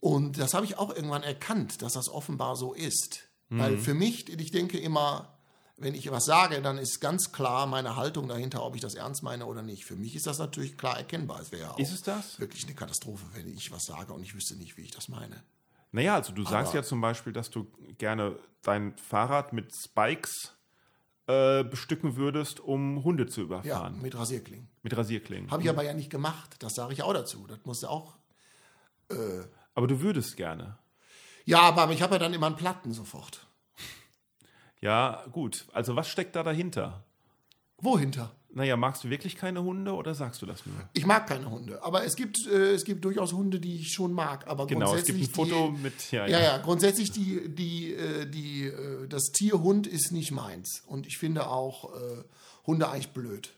Und das habe ich auch irgendwann erkannt, dass das offenbar so ist. Weil für mich, ich denke immer, wenn ich was sage, dann ist ganz klar meine Haltung dahinter, ob ich das ernst meine oder nicht. Für mich ist das natürlich klar erkennbar. Es wäre ja auch Ist es das? wirklich eine Katastrophe, wenn ich was sage und ich wüsste nicht, wie ich das meine. Naja, also du sagst Aber- ja zum Beispiel, dass du gerne dein Fahrrad mit Spikes äh, bestücken würdest, um Hunde zu Ja, überfahren. mit Rasierklingen. Mit Rasierklingen. Habe ich aber ja nicht gemacht. Das sage ich auch dazu. Das musste auch. Aber du würdest gerne. Ja, aber ich habe ja dann immer einen Platten sofort. Ja, gut. Also was steckt da dahinter? Wohinter? Naja, magst du wirklich keine Hunde oder sagst du das nur? Ich mag keine Hunde, aber es gibt, äh, es gibt durchaus Hunde, die ich schon mag. Aber Genau, es gibt ein Foto die, mit. Ja, Ja, ja, grundsätzlich die, die, äh, die, äh, das Tier Hund ist nicht meins. Und ich finde auch äh, Hunde eigentlich blöd.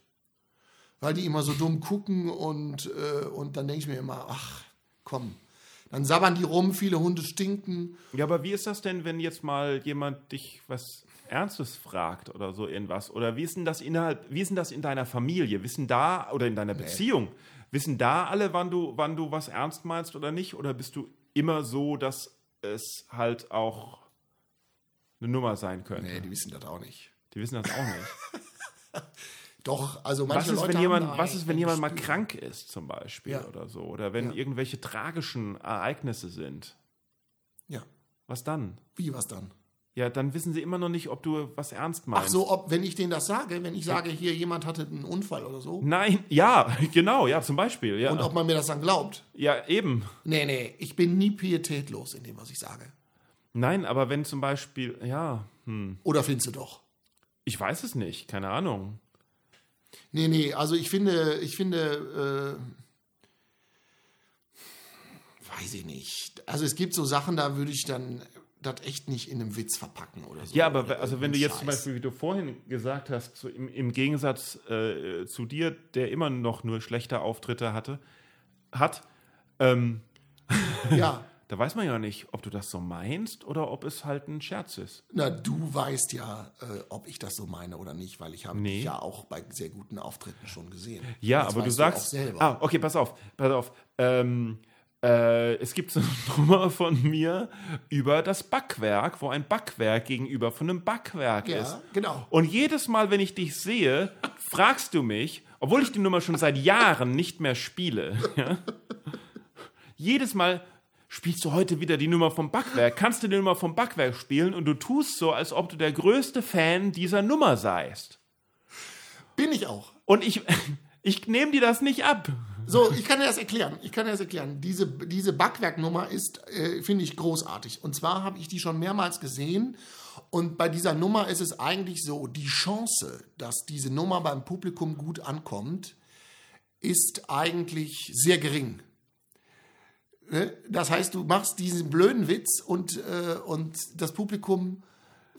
Weil die immer so dumm gucken und, und dann denke ich mir immer, ach, komm. Dann sabbern die rum, viele Hunde stinken. Ja, aber wie ist das denn, wenn jetzt mal jemand dich was Ernstes fragt oder so irgendwas? Oder wie ist denn das innerhalb, wie ist denn das in deiner Familie? Wissen da oder in deiner Beziehung, wissen da alle, wann du, wann du was ernst meinst oder nicht? Oder bist du immer so, dass es halt auch eine Nummer sein könnte? Nee, die wissen das auch nicht. Die wissen das auch nicht. Doch, also Was manche ist, Leute wenn jemand, was ist, wenn jemand mal krank ist, zum Beispiel, Ja. oder so? Oder wenn Ja. irgendwelche tragischen Ereignisse sind? Ja, Was dann? wie was dann? Ja, dann wissen sie immer noch nicht, ob du was ernst meinst. Ach so, ob, wenn ich denen das sage, wenn ich sage, hier jemand hatte einen Unfall oder so, Nein, ja, genau, ja, zum Beispiel. Ja, und ob man mir das dann glaubt. ja eben. Nee, nee, ich bin nie pietätlos in dem, was ich sage. Nein, aber wenn zum Beispiel, ja, hm, Oder findest du doch? ich weiß es nicht, keine Ahnung. Nee, nee, also ich finde, ich finde, äh, weiß ich nicht. Also es gibt so Sachen, da würde ich dann das echt nicht in einem Witz verpacken oder so. Ja, aber Oder also wenn du jetzt zum Scheiß. Beispiel, wie du vorhin gesagt hast, so im, im Gegensatz äh, zu dir, der immer noch nur schlechte Auftritte hatte, hat, ähm, Ja, da weiß man ja nicht, ob du das so meinst oder ob es halt ein Scherz ist. na, du weißt ja, äh, ob ich das so meine oder nicht, weil ich habe Nee. dich ja auch bei sehr guten Auftritten schon gesehen. Ja, aber du sagst. selber. Ah, okay, pass auf, pass auf. Ähm, äh, es gibt so eine Nummer von mir über das Backwerk, wo ein Backwerk gegenüber von einem Backwerk Ja, ist. genau. Und jedes Mal, wenn ich dich sehe, fragst du mich, obwohl ich die Nummer schon seit Jahren nicht mehr spiele, ja, jedes Mal spielst du heute wieder die Nummer vom Backwerk, kannst du die Nummer vom Backwerk spielen und du tust so, als ob du der größte Fan dieser Nummer seist. Bin ich auch. Und ich, ich nehme dir das nicht ab. So, ich kann dir das erklären. Ich kann dir das erklären. Diese, diese Backwerknummer ist, äh, finde ich, großartig. Und zwar habe ich die schon mehrmals gesehen. Und bei dieser Nummer ist es eigentlich so, die Chance, dass diese Nummer beim Publikum gut ankommt, ist eigentlich sehr gering. Ne? Das heißt, du machst diesen blöden Witz und, äh, und das Publikum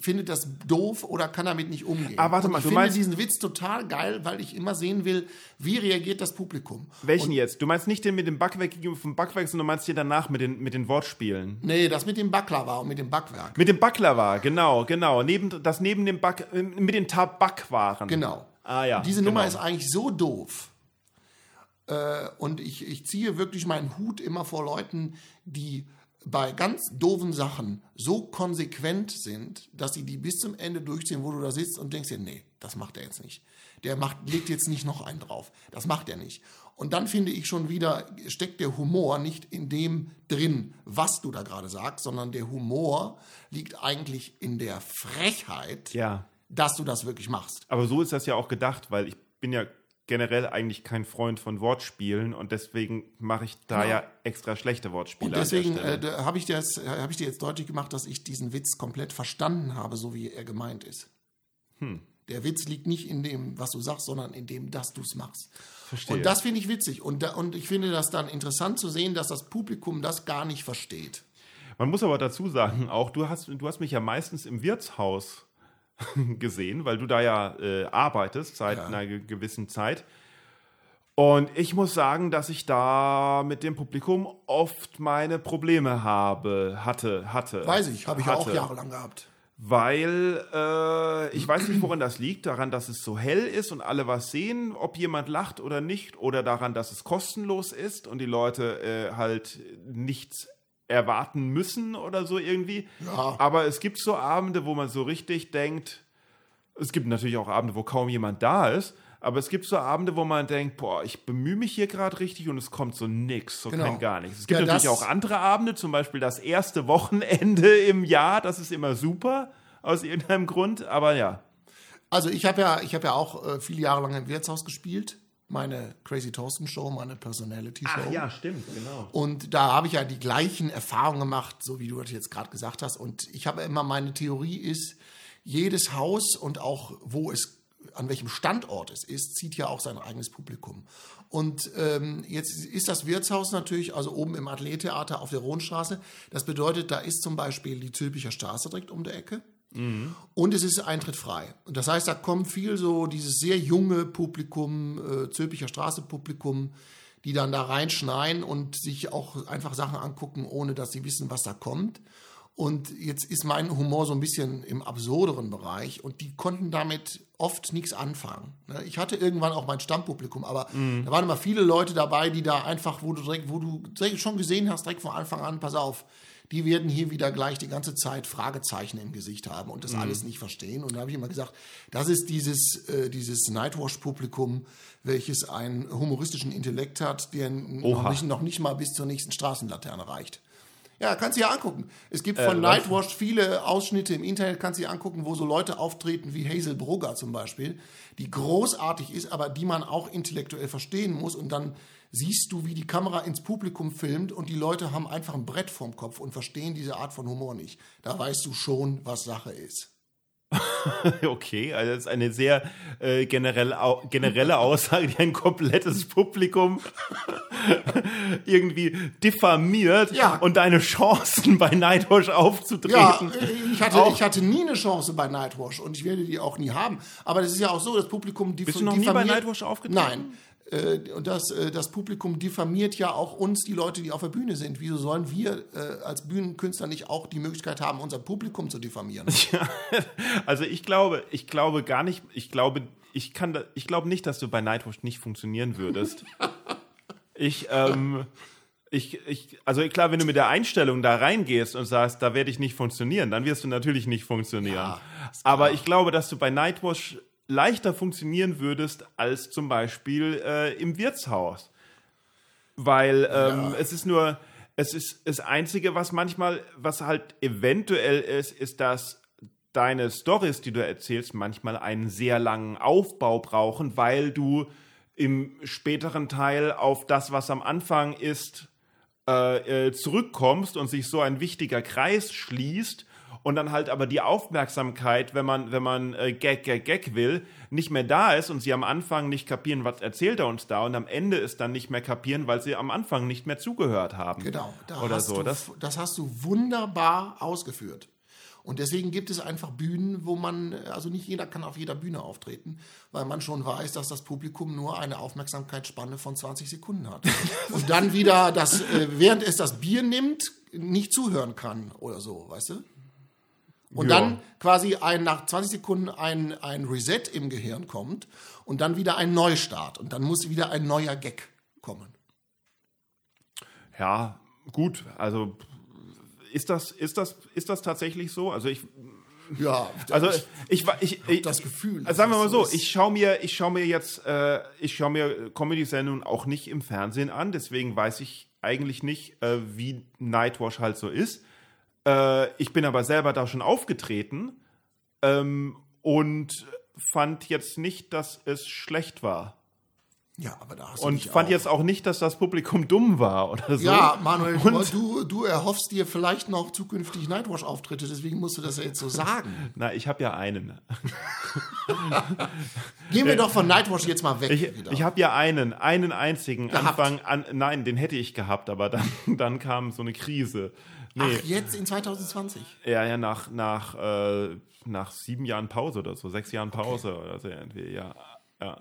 findet das doof oder kann damit nicht umgehen. Ah, warte und mal, ich du finde meinst- diesen Witz total geil, weil ich immer sehen will, wie reagiert das Publikum. Welchen jetzt? Du meinst nicht den mit dem Backwerk gegenüber vom Backwerk, sondern du meinst den danach mit den, mit den Wortspielen. Nee, das mit dem Baklava und mit dem Backwerk. Mit dem Baklava, genau, genau. Neben, das neben dem Back, äh, mit den Tabakwaren. Genau. Ah ja. Diese genau. Nummer ist eigentlich so doof. Äh, und ich, ich ziehe wirklich meinen Hut immer vor Leuten, die bei ganz doofen Sachen so konsequent sind, dass sie die bis zum Ende durchziehen, wo du da sitzt und denkst dir, nee, das macht er jetzt nicht. Der macht, legt jetzt nicht noch einen drauf. Das macht er nicht. Und dann finde ich schon wieder, steckt der Humor nicht in dem drin, was du da gerade sagst, sondern der Humor liegt eigentlich in der Frechheit, Ja. dass du das wirklich machst. Aber so ist das ja auch gedacht, weil ich bin ja generell eigentlich kein Freund von Wortspielen und deswegen mache ich da Ja. ja extra schlechte Wortspiele. Und deswegen äh, habe ich, das- hab ich dir jetzt deutlich gemacht, dass ich diesen Witz komplett verstanden habe, so wie er gemeint ist. Hm. Der Witz liegt nicht in dem, was du sagst, sondern in dem, dass du es machst. Verstehe. Und das finde ich witzig. Und, da, und ich finde das dann interessant zu sehen, dass das Publikum das gar nicht versteht. Man muss aber dazu sagen, auch du hast, du hast mich ja meistens im Wirtshaus gesehen, weil du da ja äh, arbeitest seit Ja. einer ge gewissen Zeit. Und ich muss sagen, dass ich da mit dem Publikum oft meine Probleme habe, hatte, hatte. Weiß ich, habe ich ja auch hatte. jahrelang gehabt. Weil äh, ich weiß nicht, woran das liegt. Daran, dass es so hell ist und alle was sehen, ob jemand lacht oder nicht. Oder daran, dass es kostenlos ist und die Leute äh, halt nichts erwarten müssen oder so irgendwie. Ja. Aber es gibt so Abende, wo man so richtig denkt, es gibt natürlich auch Abende, wo kaum jemand da ist. Aber es gibt so Abende, wo man denkt, boah, ich bemühe mich hier gerade richtig und es kommt so nix, so Genau. kein gar nichts. Es gibt Ja, natürlich auch andere Abende, zum Beispiel das erste Wochenende im Jahr, das ist immer super, aus irgendeinem Grund, aber ja. Also ich habe ja, ich habe ja auch äh, viele Jahre lang im Wirtshaus gespielt. Meine Crazy Thorsten Show, meine Personality Show. stimmt, genau. Und da habe ich ja die gleichen Erfahrungen gemacht, so wie du das jetzt gerade gesagt hast. Und ich habe immer, meine Theorie ist, jedes Haus und auch wo es, an welchem Standort es ist, zieht ja auch sein eigenes Publikum. Und ähm, jetzt ist das Wirtshaus natürlich, also oben im Athletheater auf der Rohnstraße. Das bedeutet, da ist zum Beispiel die Zülpicher Straße direkt um der Ecke. Und es ist eintrittfrei. Und das heißt, da kommt viel so dieses sehr junge Publikum, äh, Zülpicher Straße-Publikum, die dann da reinschneien und sich auch einfach Sachen angucken, ohne dass sie wissen, was da kommt. Und jetzt ist mein Humor so ein bisschen im absurderen Bereich und die konnten damit oft nichts anfangen. ne? Ich hatte irgendwann auch mein Stammpublikum, aber da waren immer viele Leute dabei, die da einfach, wo du direkt, wo du direkt schon gesehen hast, direkt von Anfang an, pass auf, die werden hier wieder gleich die ganze Zeit Fragezeichen im Gesicht haben und das alles nicht verstehen. Und da habe ich immer gesagt, das ist dieses, äh, dieses Nightwash-Publikum, welches einen humoristischen Intellekt hat, der noch nicht, noch nicht mal bis zur nächsten Straßenlaterne reicht. Ja, kannst du dir angucken. Es gibt von was? Nightwash viele Ausschnitte im Internet, kannst du dir angucken, wo so Leute auftreten wie Hazel Brugger zum Beispiel, die großartig ist, aber die man auch intellektuell verstehen muss. Und dann siehst du, wie die Kamera ins Publikum filmt und die Leute haben einfach ein Brett vorm Kopf und verstehen diese Art von Humor nicht. Da weißt du schon, was Sache ist. Okay, also das ist eine sehr äh, generell, au generelle Aussage, die ein komplettes Publikum irgendwie diffamiert Ja. und deine Chancen bei Nightwash Ja, aufzutreten. ich hatte, Auch- ich hatte nie eine Chance bei Nightwash und ich werde die auch nie haben. Aber das ist ja auch so, das Publikum Bist du noch nie bei diffamiert- Nightwash aufgetreten? Nein. Äh, Und das, äh, das Publikum diffamiert ja auch uns, die Leute, die auf der Bühne sind. Wieso sollen wir äh, als Bühnenkünstler nicht auch die Möglichkeit haben, unser Publikum zu diffamieren? Ja, also ich glaube, ich glaube gar nicht, ich glaube, ich kann, da, ich glaube nicht, dass du bei Nightwash nicht funktionieren würdest. Ich, ähm, ich, ich, also klar, wenn du mit der Einstellung da reingehst und sagst, da werde ich nicht funktionieren, dann wirst du natürlich nicht funktionieren. Ja, Aber ich glaube, dass du bei Nightwash leichter funktionieren würdest als zum Beispiel äh, im Wirtshaus. Weil ähm, es ist nur, es ist das Einzige, was manchmal, was halt eventuell ist, ist, dass deine Stories, die du erzählst, manchmal einen sehr langen Aufbau brauchen, weil du im späteren Teil auf das, was am Anfang ist, äh, äh, zurückkommst und sich so ein wichtiger Kreis schließt und dann halt aber die Aufmerksamkeit, wenn man, wenn man äh, Gag, Gag, Gag will, nicht mehr da ist und sie am Anfang nicht kapieren, was erzählt er uns da und am Ende ist dann nicht mehr kapieren, weil sie am Anfang nicht mehr zugehört haben. Genau, da Oder hast so. Du, Das, das hast du wunderbar ausgeführt. Und deswegen gibt es einfach Bühnen, wo man, also nicht jeder kann auf jeder Bühne auftreten, weil man schon weiß, dass das Publikum nur eine Aufmerksamkeitsspanne von 20 Sekunden hat. Und dann wieder, das, äh, während es das Bier nimmt, nicht zuhören kann oder so, weißt du? Und Ja. dann quasi ein, nach 20 Sekunden ein, ein Reset im Gehirn kommt und dann wieder ein Neustart. Und dann muss wieder ein neuer Gag kommen. ja, gut, also ist das, ist das, ist das tatsächlich so? Also ich, Ja, also ich, war- ich, ich das Gefühl, Also sagen wir mal so ich schaue mir, ich schaue mir jetzt, äh, ich schaue mir Comedy-Sendungen auch nicht im Fernsehen an, deswegen weiß ich eigentlich nicht, äh, wie Nightwash halt so ist. Äh, ich bin aber selber da schon aufgetreten ähm, und fand jetzt nicht, dass es schlecht war. ja, aber da hast du Und fand auch. jetzt auch nicht, dass das Publikum dumm war oder so. Ja, Manuel, Und- du, du erhoffst dir vielleicht noch zukünftig Nightwash-Auftritte, deswegen musst du das ja jetzt so sagen. Na, ich habe ja einen. Gehen wir doch von Nightwash jetzt mal weg. Ich, wieder. ich habe ja einen, einen einzigen Gehabt. Anfang an. Nein, den hätte ich gehabt, aber dann, dann kam so eine Krise. Nee, Ach, jetzt in 2020? ja, ja, nach, nach, äh, nach sieben Jahren Pause oder so, sechs Jahren Pause oder so irgendwie, ja. ja.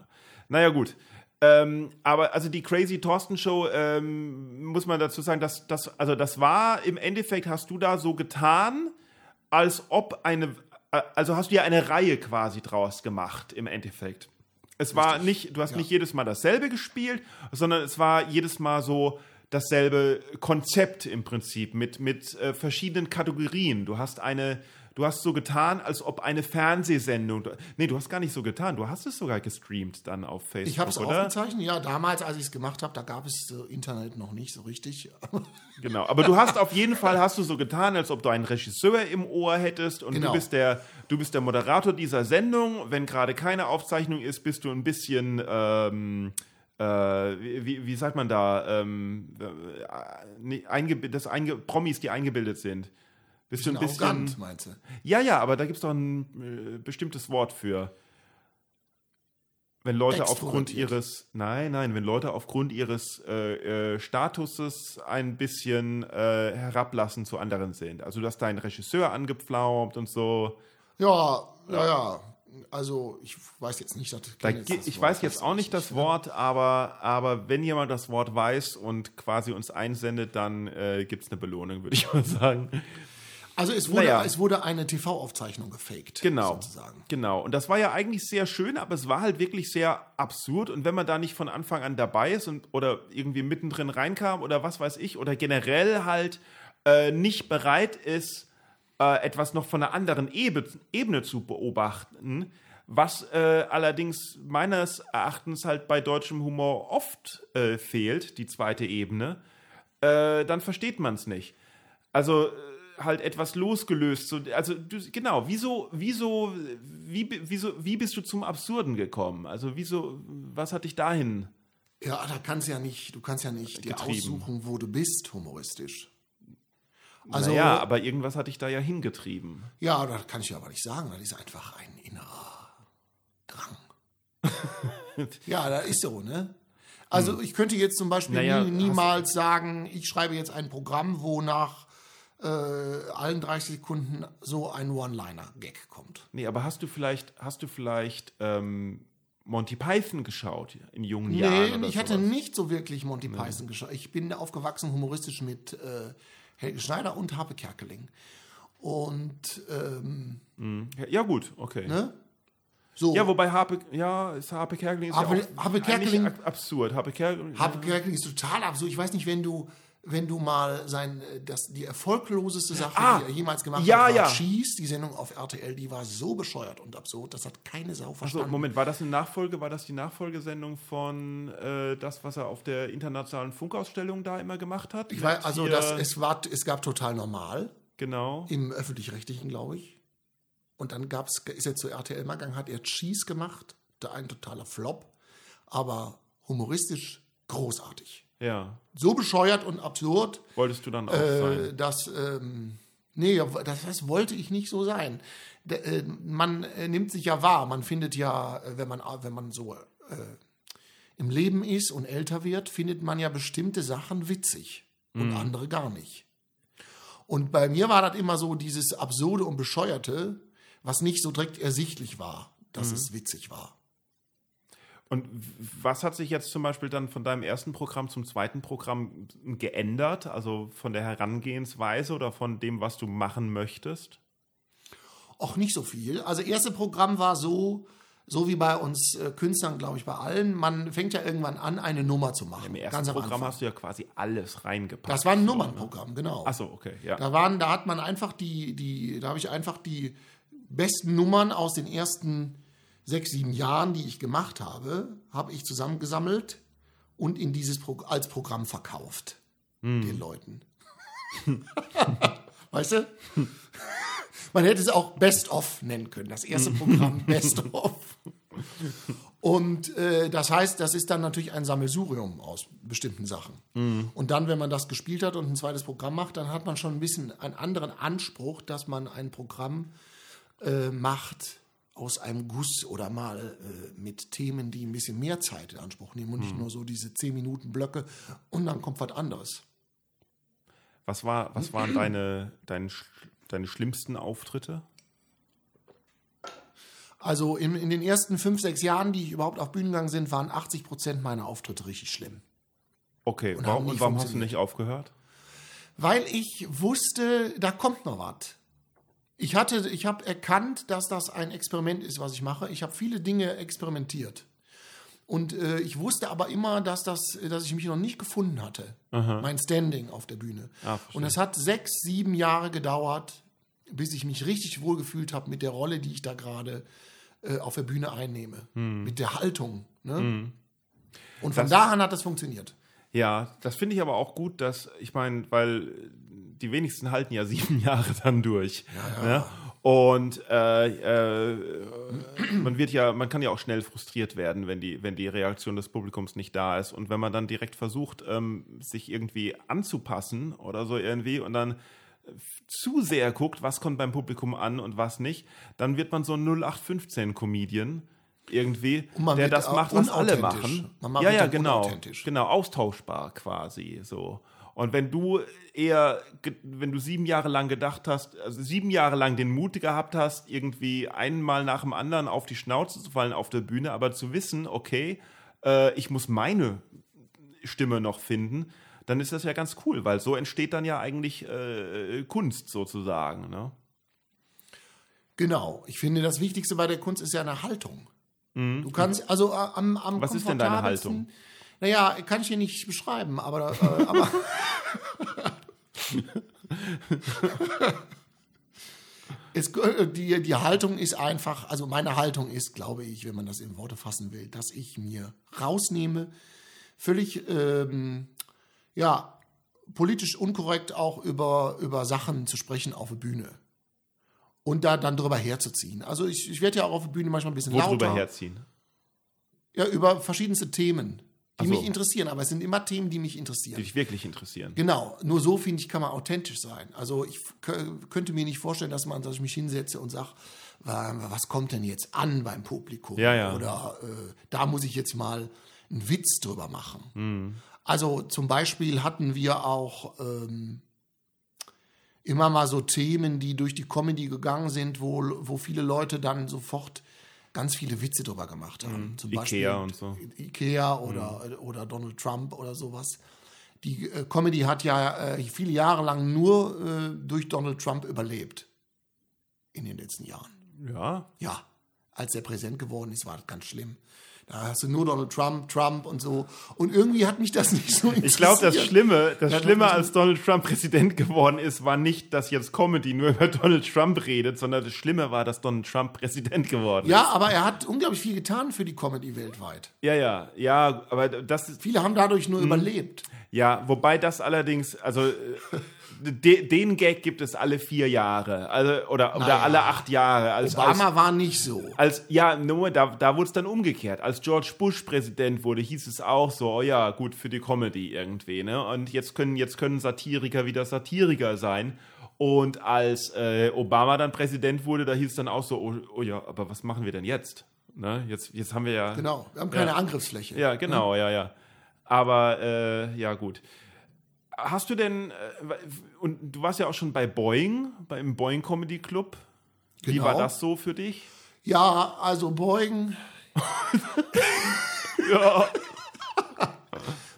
Naja, gut. Ähm, aber also die Crazy Thorsten Show, ähm, muss man dazu sagen, dass das, also das war im Endeffekt, hast du da so getan, als ob eine, äh, also hast du ja eine Reihe quasi draus gemacht im Endeffekt. Es war nicht, du hast nicht jedes Mal dasselbe gespielt, sondern es war jedes Mal so dasselbe Konzept im Prinzip mit, mit äh, verschiedenen Kategorien. Du hast eine, du hast so getan, als ob eine Fernsehsendung. Nee, du hast gar nicht so getan. Du hast es sogar gestreamt dann auf Facebook, Ich habe es aufgezeichnet. Ja, damals, als ich es gemacht habe, da gab es so Internet noch nicht so richtig. Genau, aber du hast auf jeden Fall hast du so getan, als ob du einen Regisseur im Ohr hättest und Genau. du bist der du bist der Moderator dieser Sendung. Wenn gerade keine Aufzeichnung ist, bist du ein bisschen ähm, äh, wie, wie- wie sagt man da ähm, äh, das Promis, die eingebildet sind. Bist du ein bisschen arrogant, meinst du? Ja, ja, aber da gibt es doch ein äh, bestimmtes Wort für. Wenn Leute aufgrund ihres, nein, nein, wenn Leute aufgrund ihres äh, äh, Statuses ein bisschen äh, herablassend zu anderen sind. Also du hast deinen Regisseur angepflaumt und so. Ja, ja, ja. Also, ich weiß jetzt nicht, dass Da, jetzt das ich Wort weiß jetzt auch nicht das? Wort, aber, aber wenn jemand das Wort weiß und quasi uns einsendet, dann äh, gibt es eine Belohnung, würde ich mal sagen. Also, es wurde, Naja. es wurde eine TV-Aufzeichnung gefaked. Genau. Sozusagen. Genau. Und das war ja eigentlich sehr schön, aber es war halt wirklich sehr absurd. Und wenn man da nicht von Anfang an dabei ist und oder irgendwie mittendrin reinkam oder was weiß ich, oder generell halt äh, nicht bereit ist, äh, etwas noch von einer anderen Ebe Ebene zu beobachten, was äh, allerdings meines Erachtens halt bei deutschem Humor oft äh, fehlt, die zweite Ebene, äh, dann versteht man es nicht. Also äh, halt etwas losgelöst. So, also du, genau, wieso, wieso, wie, wieso, wie bist du zum Absurden gekommen? Also wieso, was hat dich dahin? Ja, da kannst ja nicht, du kannst ja nicht dir Getrieben. aussuchen, wo du bist, humoristisch. Also, ja, aber irgendwas hat dich da ja hingetrieben. ja, das kann ich ja aber nicht sagen. Das ist einfach ein innerer Drang. ja, da ist so, ne? Also ich könnte jetzt zum Beispiel Hm. Naja, nie, niemals sagen, ich schreibe jetzt ein Programm, wo nach äh, allen 30 Sekunden so ein One-Liner-Gag kommt. Nee, aber hast du vielleicht, hast du vielleicht ähm, Monty Python geschaut in jungen Jahren? Nee, ich hatte sowas? nicht so wirklich Monty Python geschaut. Ich bin aufgewachsen humoristisch mit äh, Helge Schneider und Harpe Kerkeling. Und ähm, Ja, ja, gut, okay. ne? So, Ja, wobei Harpe, ja, ist Harpe Kerkeling ist Harpe- ja auch Harpe Kerkeling- ab- absurd. Harpe Kerkeling, Harpe Kerkeling ist total absurd. Ich weiß nicht, wenn du, wenn du mal sein, äh, das, die erfolgloseste Sache, Ah, die er jemals gemacht ja, hat, war ja. Cheese, die Sendung auf RTL, die war so bescheuert und absurd, das hat keine Sau verstanden. Moment, war das eine Nachfolge? War das die Nachfolgesendung von äh, das, was er auf der internationalen Funkausstellung da immer gemacht hat? ich weiß, also das, es, war, es gab total normal. genau. Im öffentlich-rechtlichen, glaube ich. Und dann gab's, ist er zu RTL mal gegangen, hat er Cheese gemacht, da ein totaler Flop, aber humoristisch großartig. Ja. So bescheuert und absurd, Wolltest du dann auch sein? äh, dass, ähm, nee, das, das wollte ich nicht so sein. D äh, man äh, nimmt sich ja wahr, man findet ja, äh, wenn man, wenn man so äh, im Leben ist und älter wird, findet man ja bestimmte Sachen witzig und andere gar nicht. Und bei mir war das immer so dieses Absurde und Bescheuerte, was nicht so direkt ersichtlich war, dass es witzig war. Und was hat sich jetzt zum Beispiel dann von deinem ersten Programm zum zweiten Programm geändert? Also von der Herangehensweise oder von dem, was du machen möchtest? Auch nicht so viel. Also erste Programm war so, so wie bei uns äh, Künstlern, glaube ich, bei allen, man fängt ja irgendwann an, eine Nummer zu machen. Im ersten ganz am Programm Anfang. hast du ja quasi alles reingepackt. Das war ein Nummernprogramm, genau. Achso, okay, ja. Da waren, da hat man einfach die, die, da habe ich einfach die besten Nummern aus den ersten sechs, sieben Jahren, die ich gemacht habe, habe ich zusammengesammelt und in dieses Pro als Programm verkauft den Leuten. weißt du? Man hätte es auch Best of nennen können. Das erste Programm Best of. Und äh, das heißt, das ist dann natürlich ein Sammelsurium aus bestimmten Sachen. Und dann, wenn man das gespielt hat und ein zweites Programm macht, dann hat man schon ein bisschen einen anderen Anspruch, dass man ein Programm äh, macht aus einem Guss oder mal äh, mit Themen, die ein bisschen mehr Zeit in Anspruch nehmen und nicht nur so diese 10 Minuten Blöcke und dann kommt was anderes. Was, war, was waren deine, deine, deine schlimmsten Auftritte? Also in, in den ersten fünf, sechs Jahren, die ich überhaupt auf Bühnen gegangen sind, waren 80 Prozent meiner Auftritte richtig schlimm. Okay, Und warum, warum hast du nicht aufgehört? Weil ich wusste, da kommt noch was. Ich hatte, ich habe erkannt, dass das ein Experiment ist, was ich mache. Ich habe viele Dinge experimentiert. Und äh, ich wusste aber immer, dass, das, dass ich mich noch nicht gefunden hatte. Mein Standing auf der Bühne. Ah. Und es hat sechs, sieben Jahre gedauert, bis ich mich richtig wohl gefühlt habe mit der Rolle, die ich da gerade äh, auf der Bühne einnehme. Mit der Haltung. Ne? Und von da an hat das funktioniert. Ja, das finde ich aber auch gut, dass, ich meine, weil die wenigsten halten ja sieben Jahre dann durch. Ne? Und äh, äh, man wird ja, man kann ja auch schnell frustriert werden, wenn die, wenn die Reaktion des Publikums nicht da ist. Und wenn man dann direkt versucht, ähm, sich irgendwie anzupassen oder so irgendwie und dann zu sehr guckt, was kommt beim Publikum an und was nicht, dann wird man so ein 0815-Comedian irgendwie, der das macht, was alle machen. Man macht- ja, ja, genau. Genau, austauschbar quasi so. Und wenn du eher, wenn du sieben Jahre lang gedacht hast, also sieben Jahre lang den Mut gehabt hast, irgendwie einmal nach dem anderen auf die Schnauze zu fallen auf der Bühne, aber zu wissen, okay, äh, ich muss meine Stimme noch finden, dann ist das ja ganz cool, weil so entsteht dann ja eigentlich äh, Kunst sozusagen. Ne? Genau. Ich finde, das Wichtigste bei der Kunst ist ja eine Haltung. Du kannst, also äh, am, am Mhm. Was ist denn deine Haltung? Naja, kann ich hier nicht beschreiben, aber, äh, aber es, äh, die, die Haltung ist einfach, also meine Haltung ist, glaube ich, wenn man das in Worte fassen will, dass ich mir rausnehme, völlig, ähm, ja, politisch unkorrekt auch über, über Sachen zu sprechen auf der Bühne. Und da dann drüber herzuziehen. Also ich, ich werde ja auch auf der Bühne manchmal ein bisschen Wo lauter. drüber herziehen? Ja, über verschiedenste Themen, die so. mich interessieren. Aber es sind immer Themen, die mich interessieren. Die dich wirklich interessieren. Genau, nur so finde ich, kann man authentisch sein. Also ich könnte mir nicht vorstellen, dass man, dass ich mich hinsetze und sage, was kommt denn jetzt an beim Publikum? Ja, ja. Oder äh, da muss ich jetzt mal einen Witz drüber machen. Mhm. Also zum Beispiel hatten wir auch ähm, immer mal so Themen, die durch die Comedy gegangen sind, wo, wo viele Leute dann sofort ganz viele Witze drüber gemacht haben. Zum Mhm. Ikea und so. Ikea oder, oder Donald Trump oder sowas. Die äh, Comedy hat ja äh, viele Jahre lang nur äh, durch Donald Trump überlebt. In den letzten Jahren. Ja, Ja, als er Präsident geworden ist, war das ganz schlimm. Da hast du nur Donald Trump, Trump und so. Und irgendwie hat mich das nicht so interessiert. Ich glaube, das Schlimme, das Ja, Schlimme, als Donald Trump Präsident geworden ist, war nicht, dass jetzt Comedy nur über Donald Trump redet, sondern das Schlimme war, dass Donald Trump Präsident geworden Ja, aber er hat unglaublich viel getan für die Comedy weltweit. ist. Ja, ja, ja, aber das ist, Viele haben dadurch nur überlebt. ja, wobei das allerdings, also äh, de, den Gag gibt es alle vier Jahre, also, oder, oder Naja. alle acht Jahre. Als, als, Obama war nicht so. als ja, nur da, da wurde es dann umgekehrt. Als George Bush Präsident wurde, hieß es auch so, oh ja, gut für die Comedy irgendwie, ne? Und jetzt können jetzt können Satiriker wieder Satiriker sein. Und als äh, Obama dann Präsident wurde, da hieß es dann auch so, oh, oh ja, aber was machen wir denn jetzt? Ne? Jetzt, jetzt haben wir ja. Genau, wir haben keine Ja. Angriffsfläche. Ja, genau, ja, ja. Aber äh, ja, gut. Hast du denn, äh, und du warst ja auch schon bei Boeing, beim Boeing Comedy Club. Wie Genau. war das so für dich? Ja, also Beugen. Ja.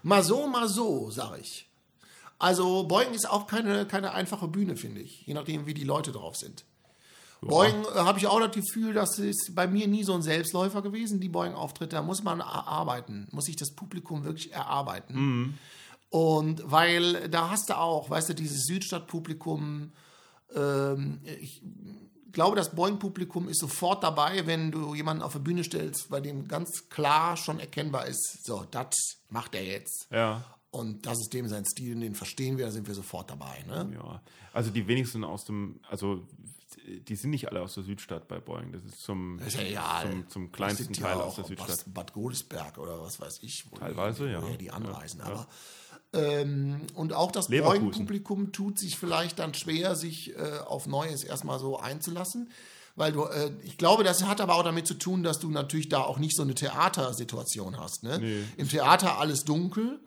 Mal so, mal so, sag ich. Also Beugen ist auch keine, keine einfache Bühne, finde ich. Je nachdem, wie die Leute drauf sind. Boeing äh, habe ich auch das Gefühl, das ist bei mir nie so ein Selbstläufer gewesen, die Boeing-Auftritte. Da muss man arbeiten, muss sich das Publikum wirklich erarbeiten. Mhm. Und weil da hast du auch, weißt du, dieses Südstadt-Publikum, ähm, ich glaube, das Boeing-Publikum ist sofort dabei, wenn du jemanden auf der Bühne stellst, bei dem ganz klar schon erkennbar ist, so, das macht er jetzt. Ja. Und das ist dem sein Stil, den verstehen wir, da sind wir sofort dabei. Ne? Ja, also die wenigsten aus dem, also die sind nicht alle aus der Südstadt bei Boeing. Das ist zum, Das ist ja zum, zum kleinsten Teil aus der Südstadt. Bad Godesberg oder was weiß ich. Wo Teilweise, die, ja. die anreisen. Ja, Aber, ähm, und auch das. Boeing-Publikum tut sich vielleicht dann schwer, sich äh, auf Neues erstmal so einzulassen. Weil du, äh, ich glaube, das hat aber auch damit zu tun, dass du natürlich da auch nicht so eine Theatersituation hast. Ne? Nee. Im Theater alles dunkel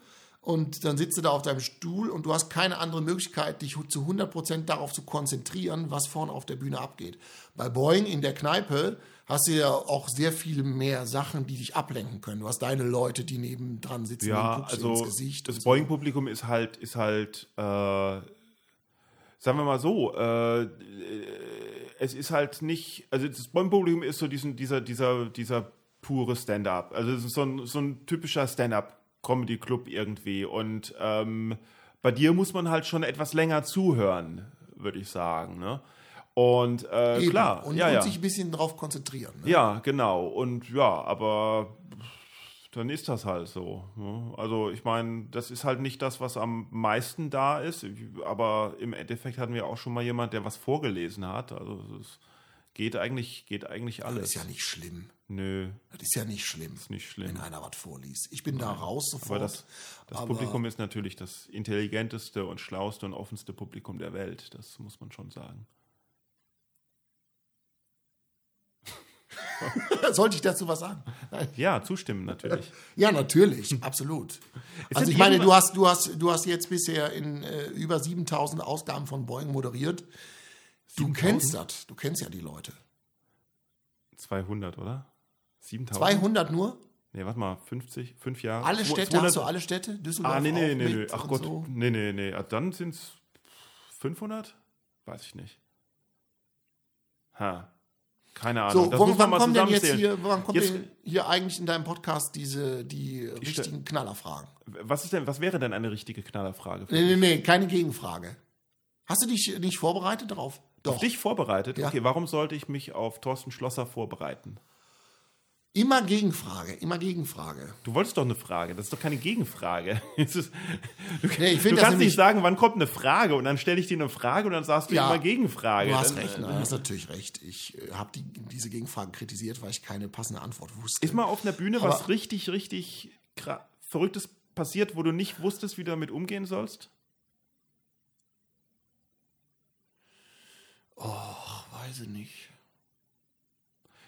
und dann sitzt du da auf deinem Stuhl und du hast keine andere Möglichkeit, dich zu 100% darauf zu konzentrieren, was vorne auf der Bühne abgeht. Bei Boeing in der Kneipe hast du ja auch sehr viel mehr Sachen, die dich ablenken können. Du hast deine Leute, die nebendran sitzen, Ja, du also ins Gesicht. das und so. Boeing-Publikum ist halt, ist halt, äh, sagen wir mal so, äh, äh, es ist halt nicht, also das Boeing-Publikum ist so diesen, dieser, dieser, dieser pure Stand-up. Also es ist so ein, so ein typischer Stand-up-Comedy-Club irgendwie. Und ähm, bei dir muss man halt schon etwas länger zuhören, würde ich sagen. Ne? Und äh, Eben. klar, und, ja, und ja. sich ein bisschen drauf konzentrieren. Ne? Ja, genau. Und ja, aber dann ist das halt so. ne? Also ich meine, das ist halt nicht das, was am meisten da ist. Aber im Endeffekt hatten wir auch schon mal jemand, der was vorgelesen hat. Also es geht eigentlich, geht eigentlich Das alles. ist ja nicht schlimm. Nö, Das ist ja nicht schlimm, ist nicht schlimm. wenn einer was vorliest. Ich bin da raus sofort. Aber das, das aber- Publikum ist natürlich das intelligenteste und schlauste und offenste Publikum der Welt. Das muss man schon sagen. Sollte ich dazu was sagen? Nein. Ja, zustimmen natürlich. Ja, natürlich, absolut. also denn ich meine, du hast, du hast, du hast jetzt bisher in äh, über 7000 Ausgaben von Boeing moderiert. Du 7000? kennst das, du kennst ja die Leute. 200, oder? 7000? 200 nur? Nee, warte mal, 50, 5 Jahre? Alle Städte, 200 hast du alle Städte? Düsseldorf Ah, nee, nee, nee, nee. Ach Gott, So. nee, nee, nee. Ah, Dann sind es 500? Weiß ich nicht. Ha. Keine Ahnung. So, das wann, muss man wann mal kommt denn jetzt hier, wann kommt Jetzt- denn hier eigentlich in deinem Podcast diese, die richtigen Knallerfragen? Was, ist denn, was wäre denn eine richtige Knallerfrage? Nee, nee, nee, keine Gegenfrage. Hast du dich nicht vorbereitet darauf? Doch. Auf dich vorbereitet? Ja. Okay, warum sollte ich mich auf Thorsten Schlosser vorbereiten? Immer Gegenfrage, immer Gegenfrage. Du wolltest doch eine Frage, das ist doch keine Gegenfrage. Ist, du Nee, ich du find das kannst nicht sagen, wann kommt eine Frage und dann stelle ich dir eine Frage und dann sagst du Ja, immer Gegenfrage. Du hast Dann, recht, äh, ne? du hast natürlich recht. Ich äh, habe die, diese Gegenfragen kritisiert, weil ich keine passende Antwort wusste. Ist mal auf einer Bühne was Aber- richtig, richtig gra- Verrücktes passiert, wo du nicht wusstest, wie du damit umgehen sollst? Ach, weiß ich nicht.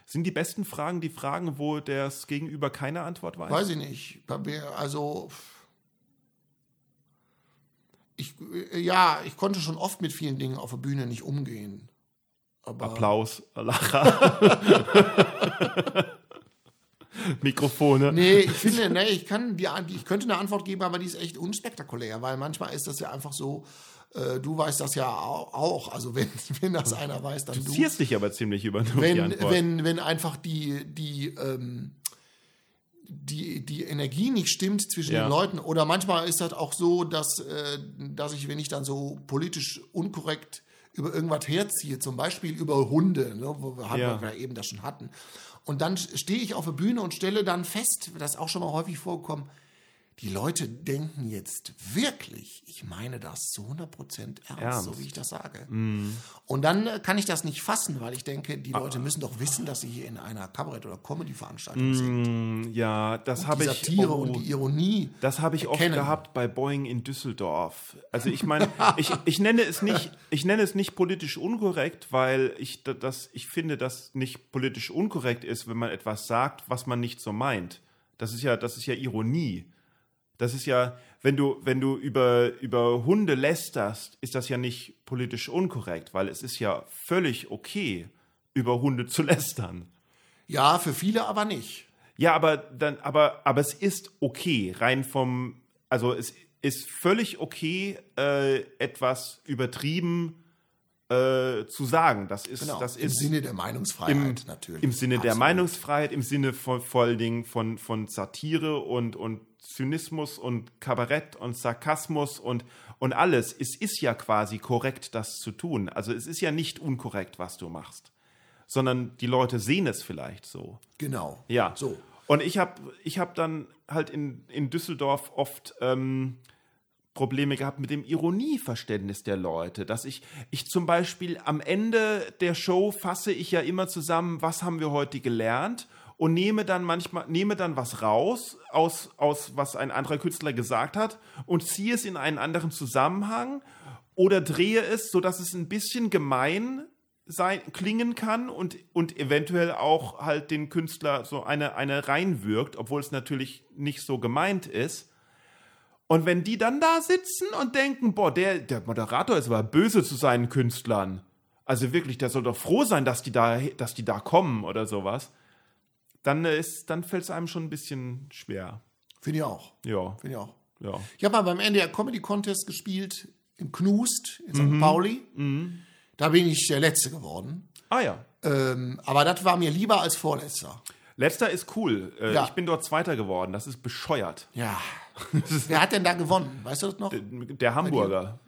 Sind die besten Fragen die Fragen, wo das Gegenüber keine Antwort weiß? Weiß ich nicht. Also, ich, ja, ich konnte schon oft mit vielen Dingen auf der Bühne nicht umgehen. Aber Applaus, Lacher. Mikrofone. Nee, ich finde, nee, ich kann die, ich könnte eine Antwort geben, aber die ist echt unspektakulär, weil manchmal ist das ja einfach so, äh, du weißt das ja au- auch, also wenn, wenn das einer weiß, dann Du du. zierst dich aber ziemlich über Wenn, wenn, wenn einfach die, die, ähm, die, die Energie nicht stimmt zwischen Ja. den Leuten. Oder manchmal ist das auch so, dass, äh, dass ich, wenn ich dann so politisch unkorrekt über irgendwas herziehe, zum Beispiel über Hunde, ne, wo wir, Ja. wir eben das schon hatten. Und dann stehe ich auf der Bühne und stelle dann fest, das ist auch schon mal häufig vorgekommen, die Leute denken jetzt wirklich, ich meine das zu 100% ernst, Ernst. so wie ich das sage. Und dann äh, kann ich das nicht fassen, weil ich denke, die Ah. Leute müssen doch wissen, dass sie hier in einer Kabarett- oder Comedy-Veranstaltung sind. Mm, ja, das Die habe ich. Satire oh, und die Ironie. Das habe ich oft erkennen. gehabt bei Boeing in Düsseldorf. Also ich meine, ich, ich nenne es nicht, ich nenne es nicht politisch unkorrekt, weil ich da- das, ich finde, dass nicht politisch unkorrekt ist, wenn man etwas sagt, was man nicht so meint. Das ist ja, das ist ja Ironie. Das ist ja, wenn du, wenn du über, über Hunde lästerst, ist das ja nicht politisch unkorrekt, weil es ist ja völlig okay, über Hunde zu lästern. Ja, für viele aber nicht. Ja, aber dann, aber, aber es ist okay, rein vom, also es ist völlig okay, äh, etwas übertrieben äh, zu sagen. Das ist, Genau, das im ist Sinne der Meinungsfreiheit natürlich. im Sinne der Absolut. Meinungsfreiheit, im Sinne von, vor allen Dingen von, von Satire und, und Zynismus und Kabarett und Sarkasmus und, und alles. Es ist ja quasi korrekt, das zu tun. Also es ist ja nicht unkorrekt, was du machst, sondern die Leute sehen es vielleicht so. Genau. Ja. So. Und ich habe ich hab dann halt in, in Düsseldorf oft ähm, Probleme gehabt mit dem Ironieverständnis der Leute. Dass ich, ich zum Beispiel am Ende der Show fasse ich ja immer zusammen, was haben wir heute gelernt und nehme dann manchmal, nehme dann was raus aus, aus was ein anderer Künstler gesagt hat und ziehe es in einen anderen Zusammenhang oder drehe es, sodass es ein bisschen gemein sein, klingen kann und, und eventuell auch halt den Künstler so eine, eine reinwirkt, obwohl es natürlich nicht so gemeint ist. Und wenn die dann da sitzen und denken, boah, der, der Moderator ist aber böse zu seinen Künstlern. Also wirklich, der soll doch froh sein, dass die da, dass die da kommen oder sowas. Dann, äh, ist, dann fällt es einem schon ein bisschen schwer. Finde ich auch. Ja, Finde ich auch. ja. Ich habe mal beim NDR Comedy Contest gespielt in Knust, in St. Mhm. Pauli. Da bin ich der Letzte geworden. Ah ja. Ähm, aber das war mir lieber als Vorletzter. Letzter ist cool. Äh, Ja. Ich bin dort Zweiter geworden. Das ist bescheuert. Ja. Wer hat denn da gewonnen? Weißt du das noch? Der Hamburger.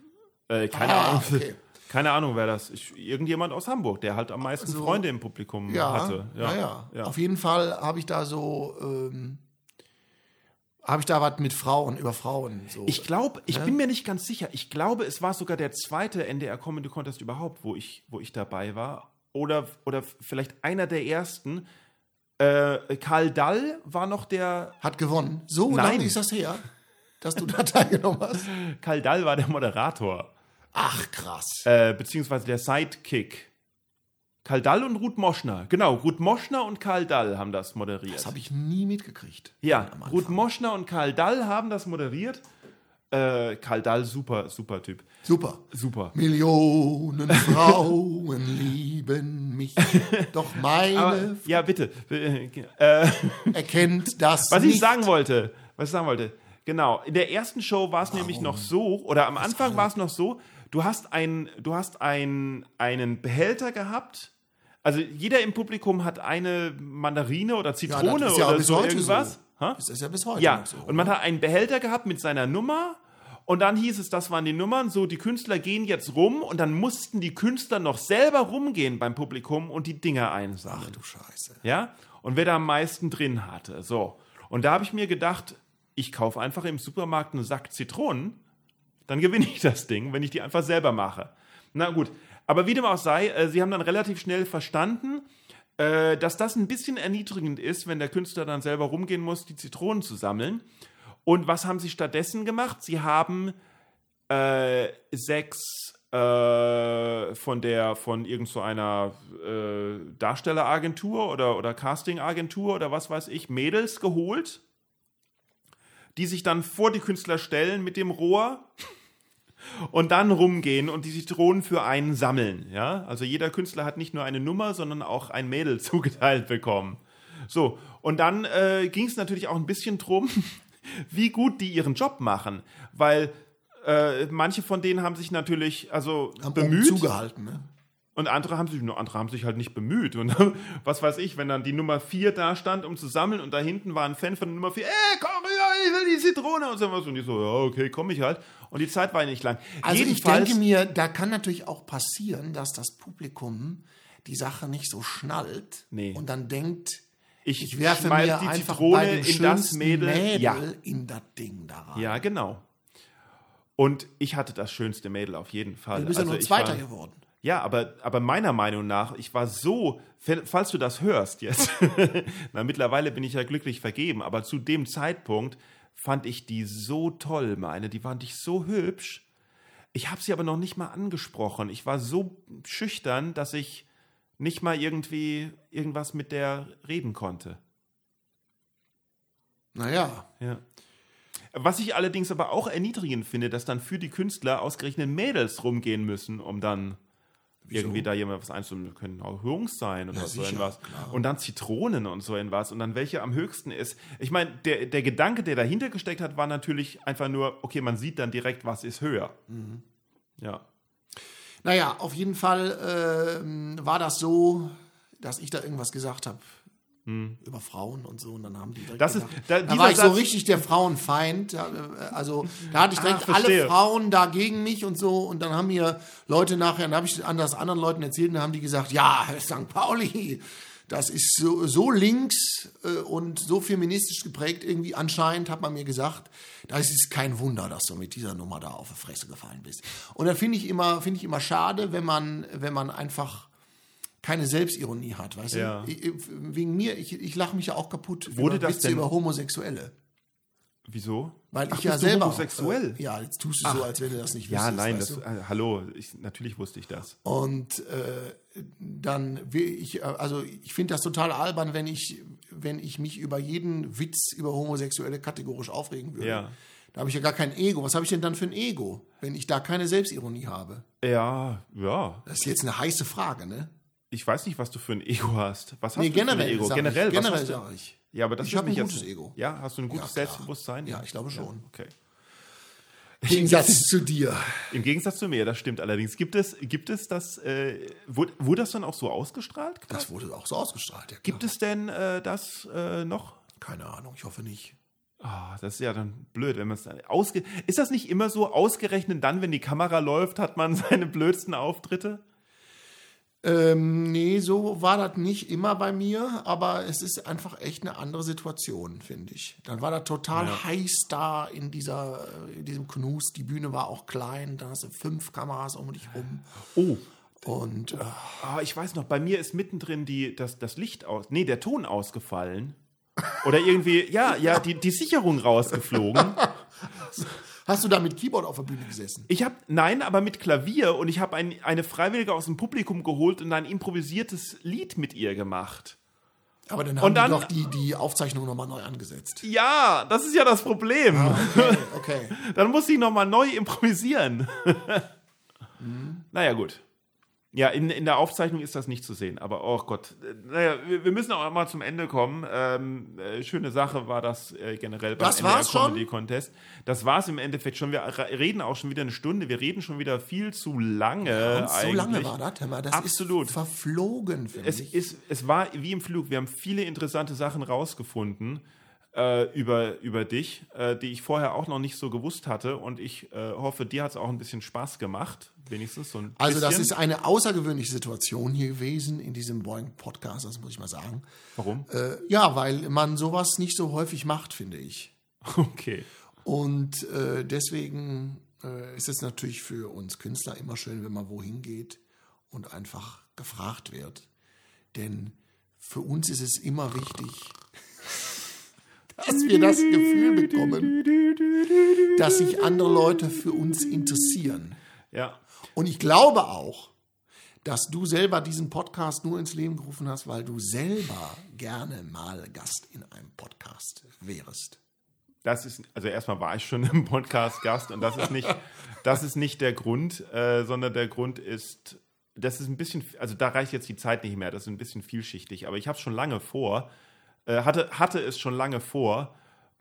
Äh, keine Ah, Ahnung. okay. Keine Ahnung, wer das ist. Irgendjemand aus Hamburg, der halt am meisten Also, Freunde im Publikum Ja, hatte. ja, Ja, ja. Auf jeden Fall habe ich da so, ähm, habe ich da was mit Frauen, über Frauen. So. Ich glaube, ich bin mir nicht ganz sicher. Ich glaube, es war sogar der zweite NDR Comedy Contest überhaupt, wo ich, wo ich dabei war. Oder, oder vielleicht einer der ersten. Äh, Karl Dall war noch der. hat gewonnen. So Nein. lange ist das her, dass du da teilgenommen hast. Karl Dall war der Moderator. Ach, krass. Äh, beziehungsweise der Sidekick. Karl Dall und Ruth Moschner. Genau, Ruth Moschner und Karl Dall haben das moderiert. Das habe ich nie mitgekriegt. Ja. Ruth Moschner und Karl Dall haben das moderiert. Äh, Karl Dall, super, super Typ. Super. Super. Millionen Frauen lieben mich, doch meine Aber, ja, bitte. Äh, erkennt das was nicht. ich sagen wollte, was ich sagen wollte, genau, in der ersten Show war es nämlich noch so, oder am Anfang war es noch so, du hast, ein, du hast ein, einen Behälter gehabt, also jeder im Publikum hat eine Mandarine oder Zitrone ist ja oder so irgendwas. so. Das ist ja bis heute Ja, so. und man hat einen Behälter gehabt mit seiner Nummer und dann hieß es, das waren die Nummern, so die Künstler gehen jetzt rum und dann mussten die Künstler noch selber rumgehen beim Publikum und die Dinger einsammeln. Ach du Scheiße. Ja? Und wer da am meisten drin hatte. So. Und da habe ich mir gedacht, ich kaufe einfach im Supermarkt einen Sack Zitronen, dann gewinne ich das Ding, wenn ich die einfach selber mache. Na gut. Aber wie dem auch sei, äh, sie haben dann relativ schnell verstanden, äh, dass das ein bisschen erniedrigend ist, wenn der Künstler dann selber rumgehen muss, die Zitronen zu sammeln. Und was haben sie stattdessen gemacht? Sie haben äh, sechs äh, von der von irgend so äh, Darstelleragentur oder, oder Castingagentur oder was weiß ich, Mädels geholt, die sich dann vor die Künstler stellen mit dem Rohr und dann rumgehen und die Zitronen für einen sammeln. Ja? Also jeder Künstler hat nicht nur eine Nummer, sondern auch ein Mädel zugeteilt bekommen. So, und dann äh, ging es natürlich auch ein bisschen drum, wie gut die ihren Job machen, weil äh, manche von denen haben sich natürlich also Haben bemüht oben zugehalten, ne? Und andere haben sich nur andere haben sich halt nicht bemüht und was weiß ich, wenn dann die Nummer 4 da stand, um zu sammeln und da hinten war ein Fan von der Nummer 4, ey, komm rüber, ich will die Zitrone und so was und die so, ja, okay, komm ich halt und die Zeit war nicht lang. Also ich Jedenfalls, denke mir, da kann natürlich auch passieren, dass das Publikum die Sache nicht so schnallt Nee. und dann denkt, ich, ich werfe mir die einfach Zitrone in das Mädel. Mädel Ja, in das Ding da rein. ja, genau. Und ich hatte das schönste Mädel auf jeden Fall. Du bist ja Also nur ich Zweiter war- geworden. Ja, aber, aber meiner Meinung nach, ich war so, falls du das hörst jetzt, na, mittlerweile bin ich ja glücklich vergeben, aber zu dem Zeitpunkt fand ich die so toll, meine, die fand ich so hübsch. Ich habe sie aber noch nicht mal angesprochen. Ich war so schüchtern, dass ich nicht mal irgendwie irgendwas mit der reden konnte. Naja, Ja. Was ich allerdings aber auch erniedrigend finde, dass dann für die Künstler ausgerechnet Mädels rumgehen müssen, um dann irgendwie da jemand was einzunehmen. Können auch Jungs sein oder Ja, so klar. Und dann Zitronen und so irgendwas. Und dann welche am höchsten ist. Ich meine, der, der Gedanke, der dahinter gesteckt hat, war natürlich einfach nur, okay, man sieht dann direkt, was ist höher. Mhm. Ja. Naja, auf jeden Fall ähm, war das so, dass ich da irgendwas gesagt habe. Über Frauen und so, und dann haben die direkt. Das ist- gedacht, da- da, dieser war ich so richtig der Frauenfeind. Da, äh, Also da hatte ich Ah, direkt verstehe. alle Frauen da gegen mich und so. Und dann haben mir Leute nachher, dann habe ich das anderen Leuten erzählt, und dann haben die gesagt, ja, St. Pauli, das ist so, so links äh, und so feministisch geprägt irgendwie. Anscheinend hat man mir gesagt, da ist es kein Wunder, dass du mit dieser Nummer da auf die Fresse gefallen bist. Und da finde ich immer, finde ich immer schade, wenn man, wenn man einfach keine Selbstironie hat, weißt Ja. du? Ich- Wegen mir, ich, ich lache mich ja auch kaputt Wurde über das Witze denn- über Homosexuelle. Wieso? Weil Ach, ich ja selber. homosexuell? Äh, ja, jetzt tust du so, als wenn du das nicht ja, wüsstest. nein, weißt das, äh, hallo, ich, natürlich wusste ich das. Und äh, dann will ich, äh, also ich finde das total albern, wenn ich, wenn ich mich über jeden Witz über Homosexuelle kategorisch aufregen würde. Ja. Da habe ich ja gar kein Ego. Was habe ich denn dann für ein Ego, wenn ich da keine Selbstironie habe? Ja, ja. Das ist jetzt eine heiße Frage, ne? Ich weiß nicht, was du für ein Ego hast. Was hast Nee, du für ein generell. Ego? Generell, ich. generell sage ich. Ja, aber das Ich mich ein jetzt- gutes Ego. Ja, hast du ein gutes Ja. Selbstbewusstsein? Ja, ich glaube schon. Okay. Im Gegensatz zu dir. Im Gegensatz zu mir, das stimmt allerdings. Gibt es, gibt es das, äh, wurde, wurde das dann auch so ausgestrahlt? Das wurde auch so ausgestrahlt. Ja, klar. Gibt es denn äh, das äh, noch? Keine Ahnung, ich hoffe nicht. Ah, das ist ja dann blöd, wenn man es ausge. Ist das nicht immer so ausgerechnet dann, wenn die Kamera läuft, hat man seine blödsten Auftritte? Ähm, nee, so war das nicht immer bei mir, aber es ist einfach echt eine andere Situation, finde ich. Dann war das total heiß da in dieser, äh, in diesem Knus. Die Bühne war auch klein, da hast du fünf Kameras um dich rum. Oh, Und äh, Ah, ich weiß noch, bei mir ist mittendrin die, das, das Licht aus. Nee, der Ton ausgefallen. Oder irgendwie, ja, ja, die, die Sicherung rausgeflogen. hast du da mit Keyboard auf der Bühne gesessen? Ich habe, nein, aber mit Klavier und ich habe ein, eine Freiwillige aus dem Publikum geholt und ein improvisiertes Lied mit ihr gemacht. Aber dann haben Und dann- die doch die, die Aufzeichnung nochmal neu angesetzt. Ja, das ist ja das Problem. Okay, okay. Dann muss ich nochmal neu improvisieren. Naja, gut. Ja, in, in der Aufzeichnung ist das nicht zu sehen, aber oh Gott. Äh, Naja, wir, wir müssen auch mal zum Ende kommen. Ähm, äh, schöne Sache war das äh, generell beim Das war's schon? Comedy Contest. Das war es im Endeffekt schon. Wir reden auch schon wieder eine Stunde. Wir reden schon wieder viel zu lange. Und so lange war das, mal, das Absolut. ist verflogen, finde Es, ich. ist, es war wie im Flug. Wir haben viele interessante Sachen rausgefunden äh, über, über dich, äh, die ich vorher auch noch nicht so gewusst hatte. Und ich äh, hoffe, dir hat es auch ein bisschen Spaß gemacht. Wenigstens so ein Also das ist eine außergewöhnliche Situation hier gewesen in diesem Boeing-Podcast, das muss ich mal sagen. Warum? Äh, ja, weil man sowas nicht so häufig macht, finde ich. Okay. Und äh, deswegen äh, ist es natürlich für uns Künstler immer schön, wenn man wohin geht und einfach gefragt wird. Denn für uns ist es immer wichtig, dass wir das Gefühl bekommen, dass sich andere Leute für uns interessieren. Ja. Und ich glaube auch, dass du selber diesen Podcast nur ins Leben gerufen hast, weil du selber gerne mal Gast in einem Podcast wärst. Das ist, also erstmal war ich schon im Podcast Gast und das ist nicht, das ist nicht der Grund, äh, sondern der Grund ist, das ist ein bisschen, also da reicht jetzt die Zeit nicht mehr, das ist ein bisschen vielschichtig, aber ich habe es schon lange vor, äh, hatte, hatte es schon lange vor.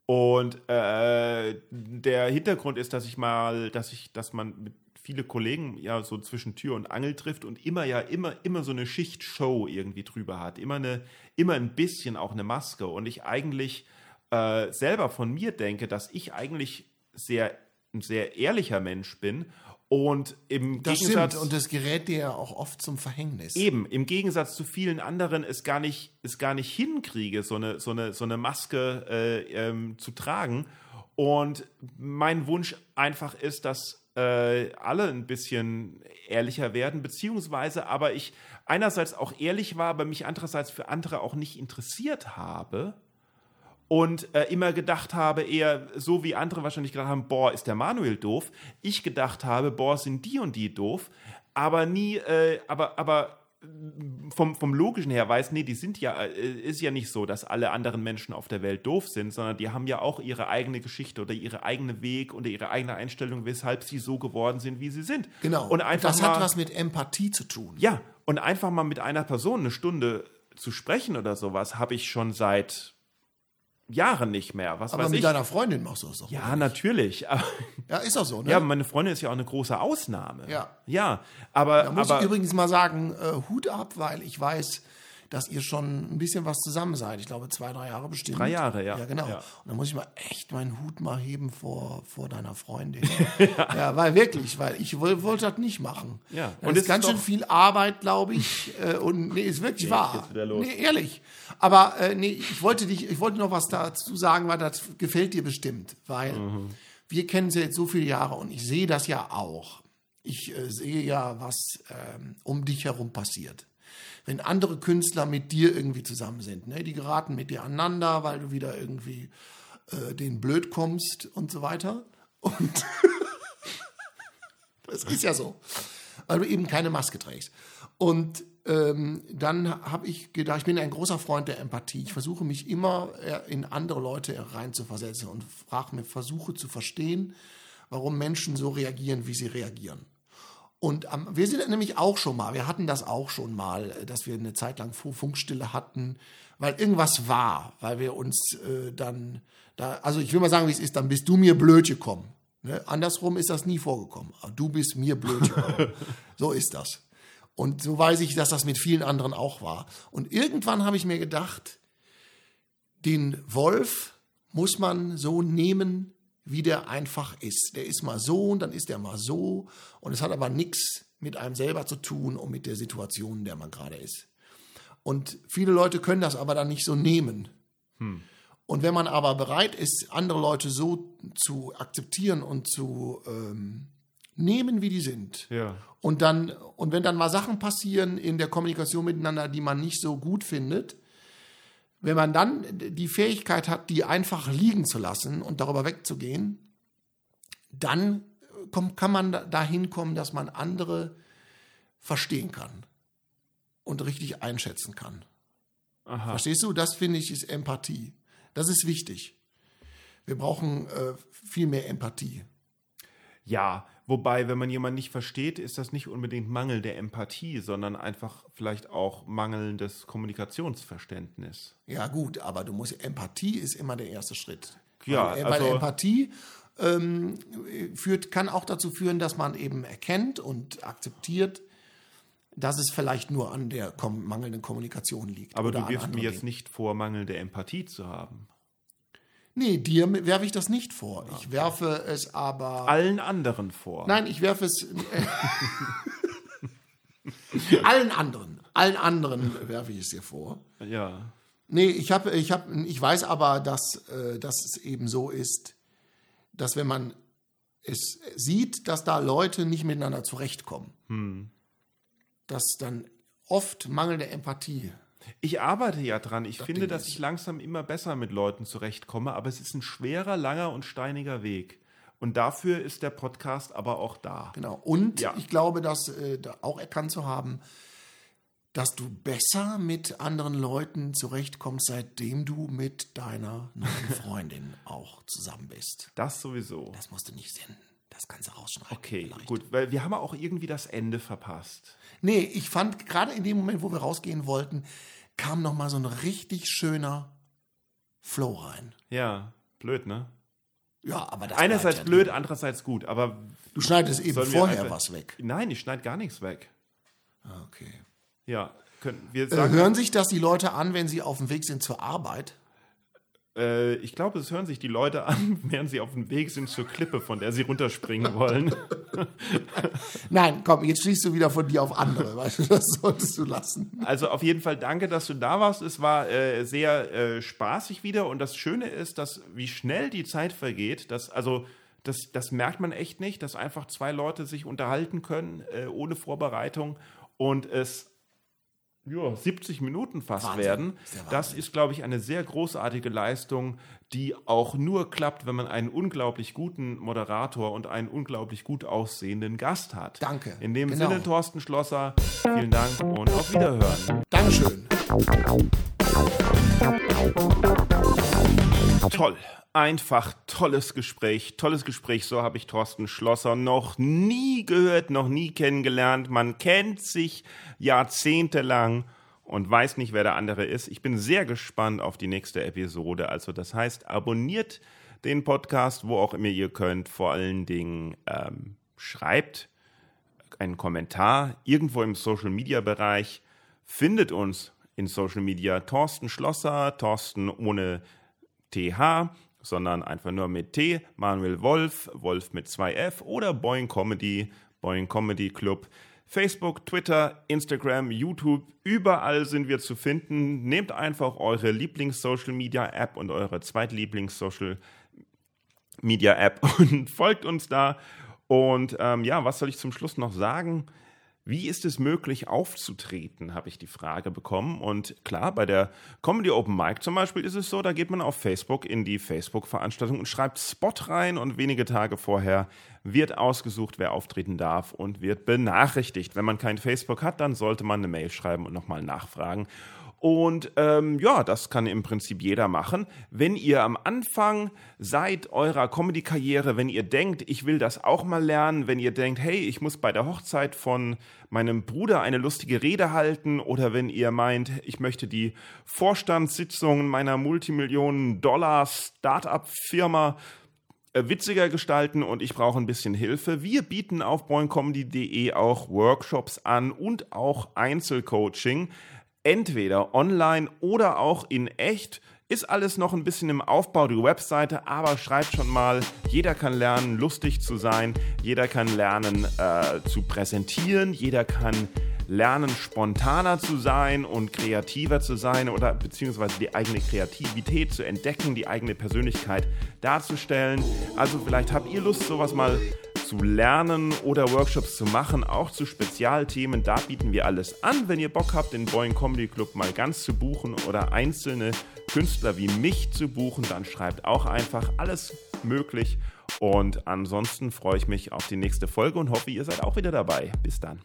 Und äh, der Hintergrund ist, dass ich mal, dass ich, dass man mit viele Kollegen ja so zwischen Tür und Angel trifft und immer ja immer immer so eine Schichtshow irgendwie drüber hat, immer eine immer ein bisschen auch eine Maske. Und ich eigentlich äh, selber von mir denke, dass ich eigentlich sehr ein sehr ehrlicher Mensch bin und im Das Gegensatz stimmt und das gerät dir ja auch oft zum Verhängnis. Eben, im Gegensatz zu vielen anderen es gar nicht, es gar nicht hinkriege, so eine, so eine, so eine Maske äh, ähm, zu tragen. Und mein Wunsch einfach ist, dass äh, alle ein bisschen ehrlicher werden, beziehungsweise aber ich einerseits auch ehrlich war, aber mich andererseits für andere auch nicht interessiert habe und äh, immer gedacht habe, eher so wie andere wahrscheinlich gedacht haben, boah, ist der Manuel doof. Ich gedacht habe, boah, sind die und die doof, aber nie, äh, aber, aber vom, vom Logischen her weiß, nee, die sind ja, äh, ist ja nicht so, dass alle anderen Menschen auf der Welt doof sind, sondern die haben ja auch ihre eigene Geschichte oder ihre eigene Weg oder ihre eigene Einstellung, weshalb sie so geworden sind, wie sie sind. Genau. Und einfach das mal, hat was mit Empathie zu tun. ja, und einfach mal mit einer Person eine Stunde zu sprechen oder sowas, habe ich schon seit Jahren nicht mehr. Was Aber weiß mit ich. deiner Freundin machst du es doch. Ja, natürlich. Aber, Ja, ist doch so, ne? ja, meine Freundin ist ja auch eine große Ausnahme. Ja. Ja, aber, Da muss aber ich übrigens mal sagen, äh, Hut ab, weil ich weiß, dass ihr schon ein bisschen was zusammen seid. Ich glaube, zwei, drei Jahre bestimmt. Drei Jahre, ja. Ja, genau. Ja. Und da muss ich mal echt meinen Hut mal heben vor, vor deiner Freundin. ja. weil wirklich, weil ich woll- wollte das nicht machen. Ja. Das Und ist ganz ist schön viel Arbeit, glaube ich. äh, und nee, ist wirklich wahr. wieder los. Nee, ehrlich. Aber äh, nee, ich wollte dich, ich wollte noch was dazu sagen, weil das gefällt dir bestimmt. Weil Mhm. wir kennen sie jetzt so viele Jahre und ich sehe das ja auch. Ich äh, sehe ja, was ähm, um dich herum passiert. Wenn andere Künstler mit dir irgendwie zusammen sind, ne, die geraten mit dir aneinander, weil du wieder irgendwie äh, den blöd kommst und so weiter. Und das ist ja so, weil du eben keine Maske trägst. Und ähm, dann habe ich gedacht, ich bin ein großer Freund der Empathie. Ich versuche mich immer äh, in andere Leute reinzuversetzen und frage mir, versuche zu verstehen, warum Menschen so reagieren, wie sie reagieren. Und ähm, wir sind nämlich auch schon mal, wir hatten das auch schon mal, äh, dass wir eine Zeit lang Fu- Funkstille hatten, weil irgendwas war, weil wir uns äh, dann, da, also ich will mal sagen, wie es ist, dann bist du mir blöd gekommen. Ne? Andersrum ist das nie vorgekommen. Aber du bist mir blöd gekommen. so ist das. Und so weiß ich, dass das mit vielen anderen auch war. Und irgendwann habe ich mir gedacht, den Wolf muss man so nehmen, wie der einfach ist. Der ist mal so und dann ist der mal so. Und es hat aber nichts mit einem selber zu tun und mit der Situation, in der man gerade ist. Und viele Leute können das aber dann nicht so nehmen. Und wenn man aber bereit ist, andere Leute so zu akzeptieren und zu ähm, nehmen, wie die sind, Ja. und dann, und wenn dann mal Sachen passieren in der Kommunikation miteinander, die man nicht so gut findet, wenn man dann die Fähigkeit hat, die einfach liegen zu lassen und darüber wegzugehen, dann kommt, kann man da- dahin kommen, dass man andere verstehen kann und richtig einschätzen kann. Aha. Verstehst du? Das finde ich ist Empathie. Das ist wichtig. Wir brauchen äh, viel mehr Empathie. Ja, wobei, wenn man jemanden nicht versteht, ist das nicht unbedingt Mangel der Empathie, sondern einfach vielleicht auch mangelndes Kommunikationsverständnis. Ja, gut, aber du musst Empathie ist immer der erste Schritt. Ja, weil, also- weil Empathie ähm, führt, kann auch dazu führen, dass man eben erkennt und akzeptiert, dass es vielleicht nur an der kom mangelnden Kommunikation liegt. Aber du wirfst mir jetzt Dingen. nicht vor, mangelnde Empathie zu haben. Nee, dir werfe ich das nicht vor. Ich werfe es aber. Allen anderen vor. Nein, ich werfe es. Äh, allen anderen. Allen anderen werfe ich es dir vor. Ja. Nee, ich habe, ich habe, ich weiß aber, dass, äh, dass es eben so ist, dass wenn man es sieht, dass da Leute nicht miteinander zurechtkommen, dass dann oft mangelnde Empathie. Ich arbeite ja dran. Ich finde, Ding dass ist- ich langsam immer besser mit Leuten zurechtkomme, aber es ist ein schwerer, langer und steiniger Weg. Und dafür ist der Podcast aber auch da. Genau. Und Ja. ich glaube, dass äh, da auch erkannt zu haben, dass du besser mit anderen Leuten zurechtkommst, seitdem du mit deiner neuen Freundin auch zusammen bist. Das sowieso. Das musst du nicht senden. Das kannst du rausschneiden. Okay, vielleicht. gut, weil wir haben auch irgendwie das Ende verpasst. Nee, ich fand gerade in dem Moment, wo wir rausgehen wollten, kam noch mal so ein richtig schöner Flow rein. Ja, blöd, ne? Ja, aber das Einerseits ja blöd, andererseits gut, aber drin. Du schneidest eben vorher was weg. nein, ich schneide gar nichts weg. Ah, Okay. Ja, können wir Äh, sagen, hören sich das die Leute an, wenn sie auf dem Weg sind zur Arbeit? Äh, ich glaube, es hören sich die Leute an, während sie auf dem Weg sind zur Klippe, von der sie runterspringen wollen. Nein, komm, jetzt schließt du wieder von dir auf andere. Weißt du, das solltest du lassen. Also auf jeden Fall danke, dass du da warst. Es war äh, sehr äh, spaßig wieder und das Schöne ist, dass wie schnell die Zeit vergeht, dass also das, das merkt man echt nicht, dass einfach zwei Leute sich unterhalten können äh, ohne Vorbereitung und es ja, 70 Minuten fast Wahnsinn. werden. Ist Das ist, glaube ich, eine sehr großartige Leistung, die auch nur klappt, wenn man einen unglaublich guten Moderator und einen unglaublich gut aussehenden Gast hat. Danke. In dem Genau. Sinne, Thorsten Schlosser, vielen Dank und auf Wiederhören. Dankeschön. Toll. Einfach tolles Gespräch. Tolles Gespräch. So habe ich Thorsten Schlosser noch nie gehört, noch nie kennengelernt. Man kennt sich jahrzehntelang und weiß nicht, wer der andere ist. Ich bin sehr gespannt auf die nächste Episode. Also das heißt, abonniert den Podcast, wo auch immer ihr könnt. Vor allen Dingen ähm, schreibt einen Kommentar irgendwo im Social-Media-Bereich. Findet uns in Social Media Thorsten Schlosser, Thorsten ohne TH, sondern einfach nur mit T, Manuel Wolf, Wolf mit 2F oder Boeing Comedy, Boeing Comedy Club. Facebook, Twitter, Instagram, YouTube, überall sind wir zu finden. Nehmt einfach eure Lieblings-Social-Media-App und eure Zweitlieblings-Social-Media-App und folgt uns da. Und ähm, ja, was soll ich zum Schluss noch sagen? Wie ist es möglich aufzutreten, habe ich die Frage bekommen. Und klar, bei der Comedy Open Mic zum Beispiel ist es so, da geht man auf Facebook in die Facebook-Veranstaltung und schreibt Spot rein und wenige Tage vorher wird ausgesucht, wer auftreten darf und wird benachrichtigt. Wenn man kein Facebook hat, dann sollte man eine Mail schreiben und nochmal nachfragen. Und ähm, ja, das kann im Prinzip jeder machen. Wenn ihr am Anfang seid eurer Comedy-Karriere, wenn ihr denkt, ich will das auch mal lernen, wenn ihr denkt, hey, ich muss bei der Hochzeit von meinem Bruder eine lustige Rede halten, oder wenn ihr meint, ich möchte die Vorstandssitzungen meiner Multimillionen-Dollar-Startup-Firma äh, witziger gestalten und ich brauche ein bisschen Hilfe. Wir bieten auf boingcomedy.de auch Workshops an und auch Einzelcoaching entweder online oder auch in echt. Ist alles noch ein bisschen im Aufbau, die Webseite, aber schreibt schon mal, jeder kann lernen, lustig zu sein, jeder kann lernen äh, zu präsentieren, jeder kann lernen, spontaner zu sein und kreativer zu sein oder beziehungsweise die eigene Kreativität zu entdecken, die eigene Persönlichkeit darzustellen. Also vielleicht habt ihr Lust, sowas mal zu lernen oder Workshops zu machen, auch zu Spezialthemen. Da bieten wir alles an. Wenn ihr Bock habt, den Boeing Comedy Club mal ganz zu buchen oder einzelne Künstler wie mich zu buchen, dann schreibt auch einfach alles möglich. Und ansonsten freue ich mich auf die nächste Folge und hoffe, ihr seid auch wieder dabei. Bis dann.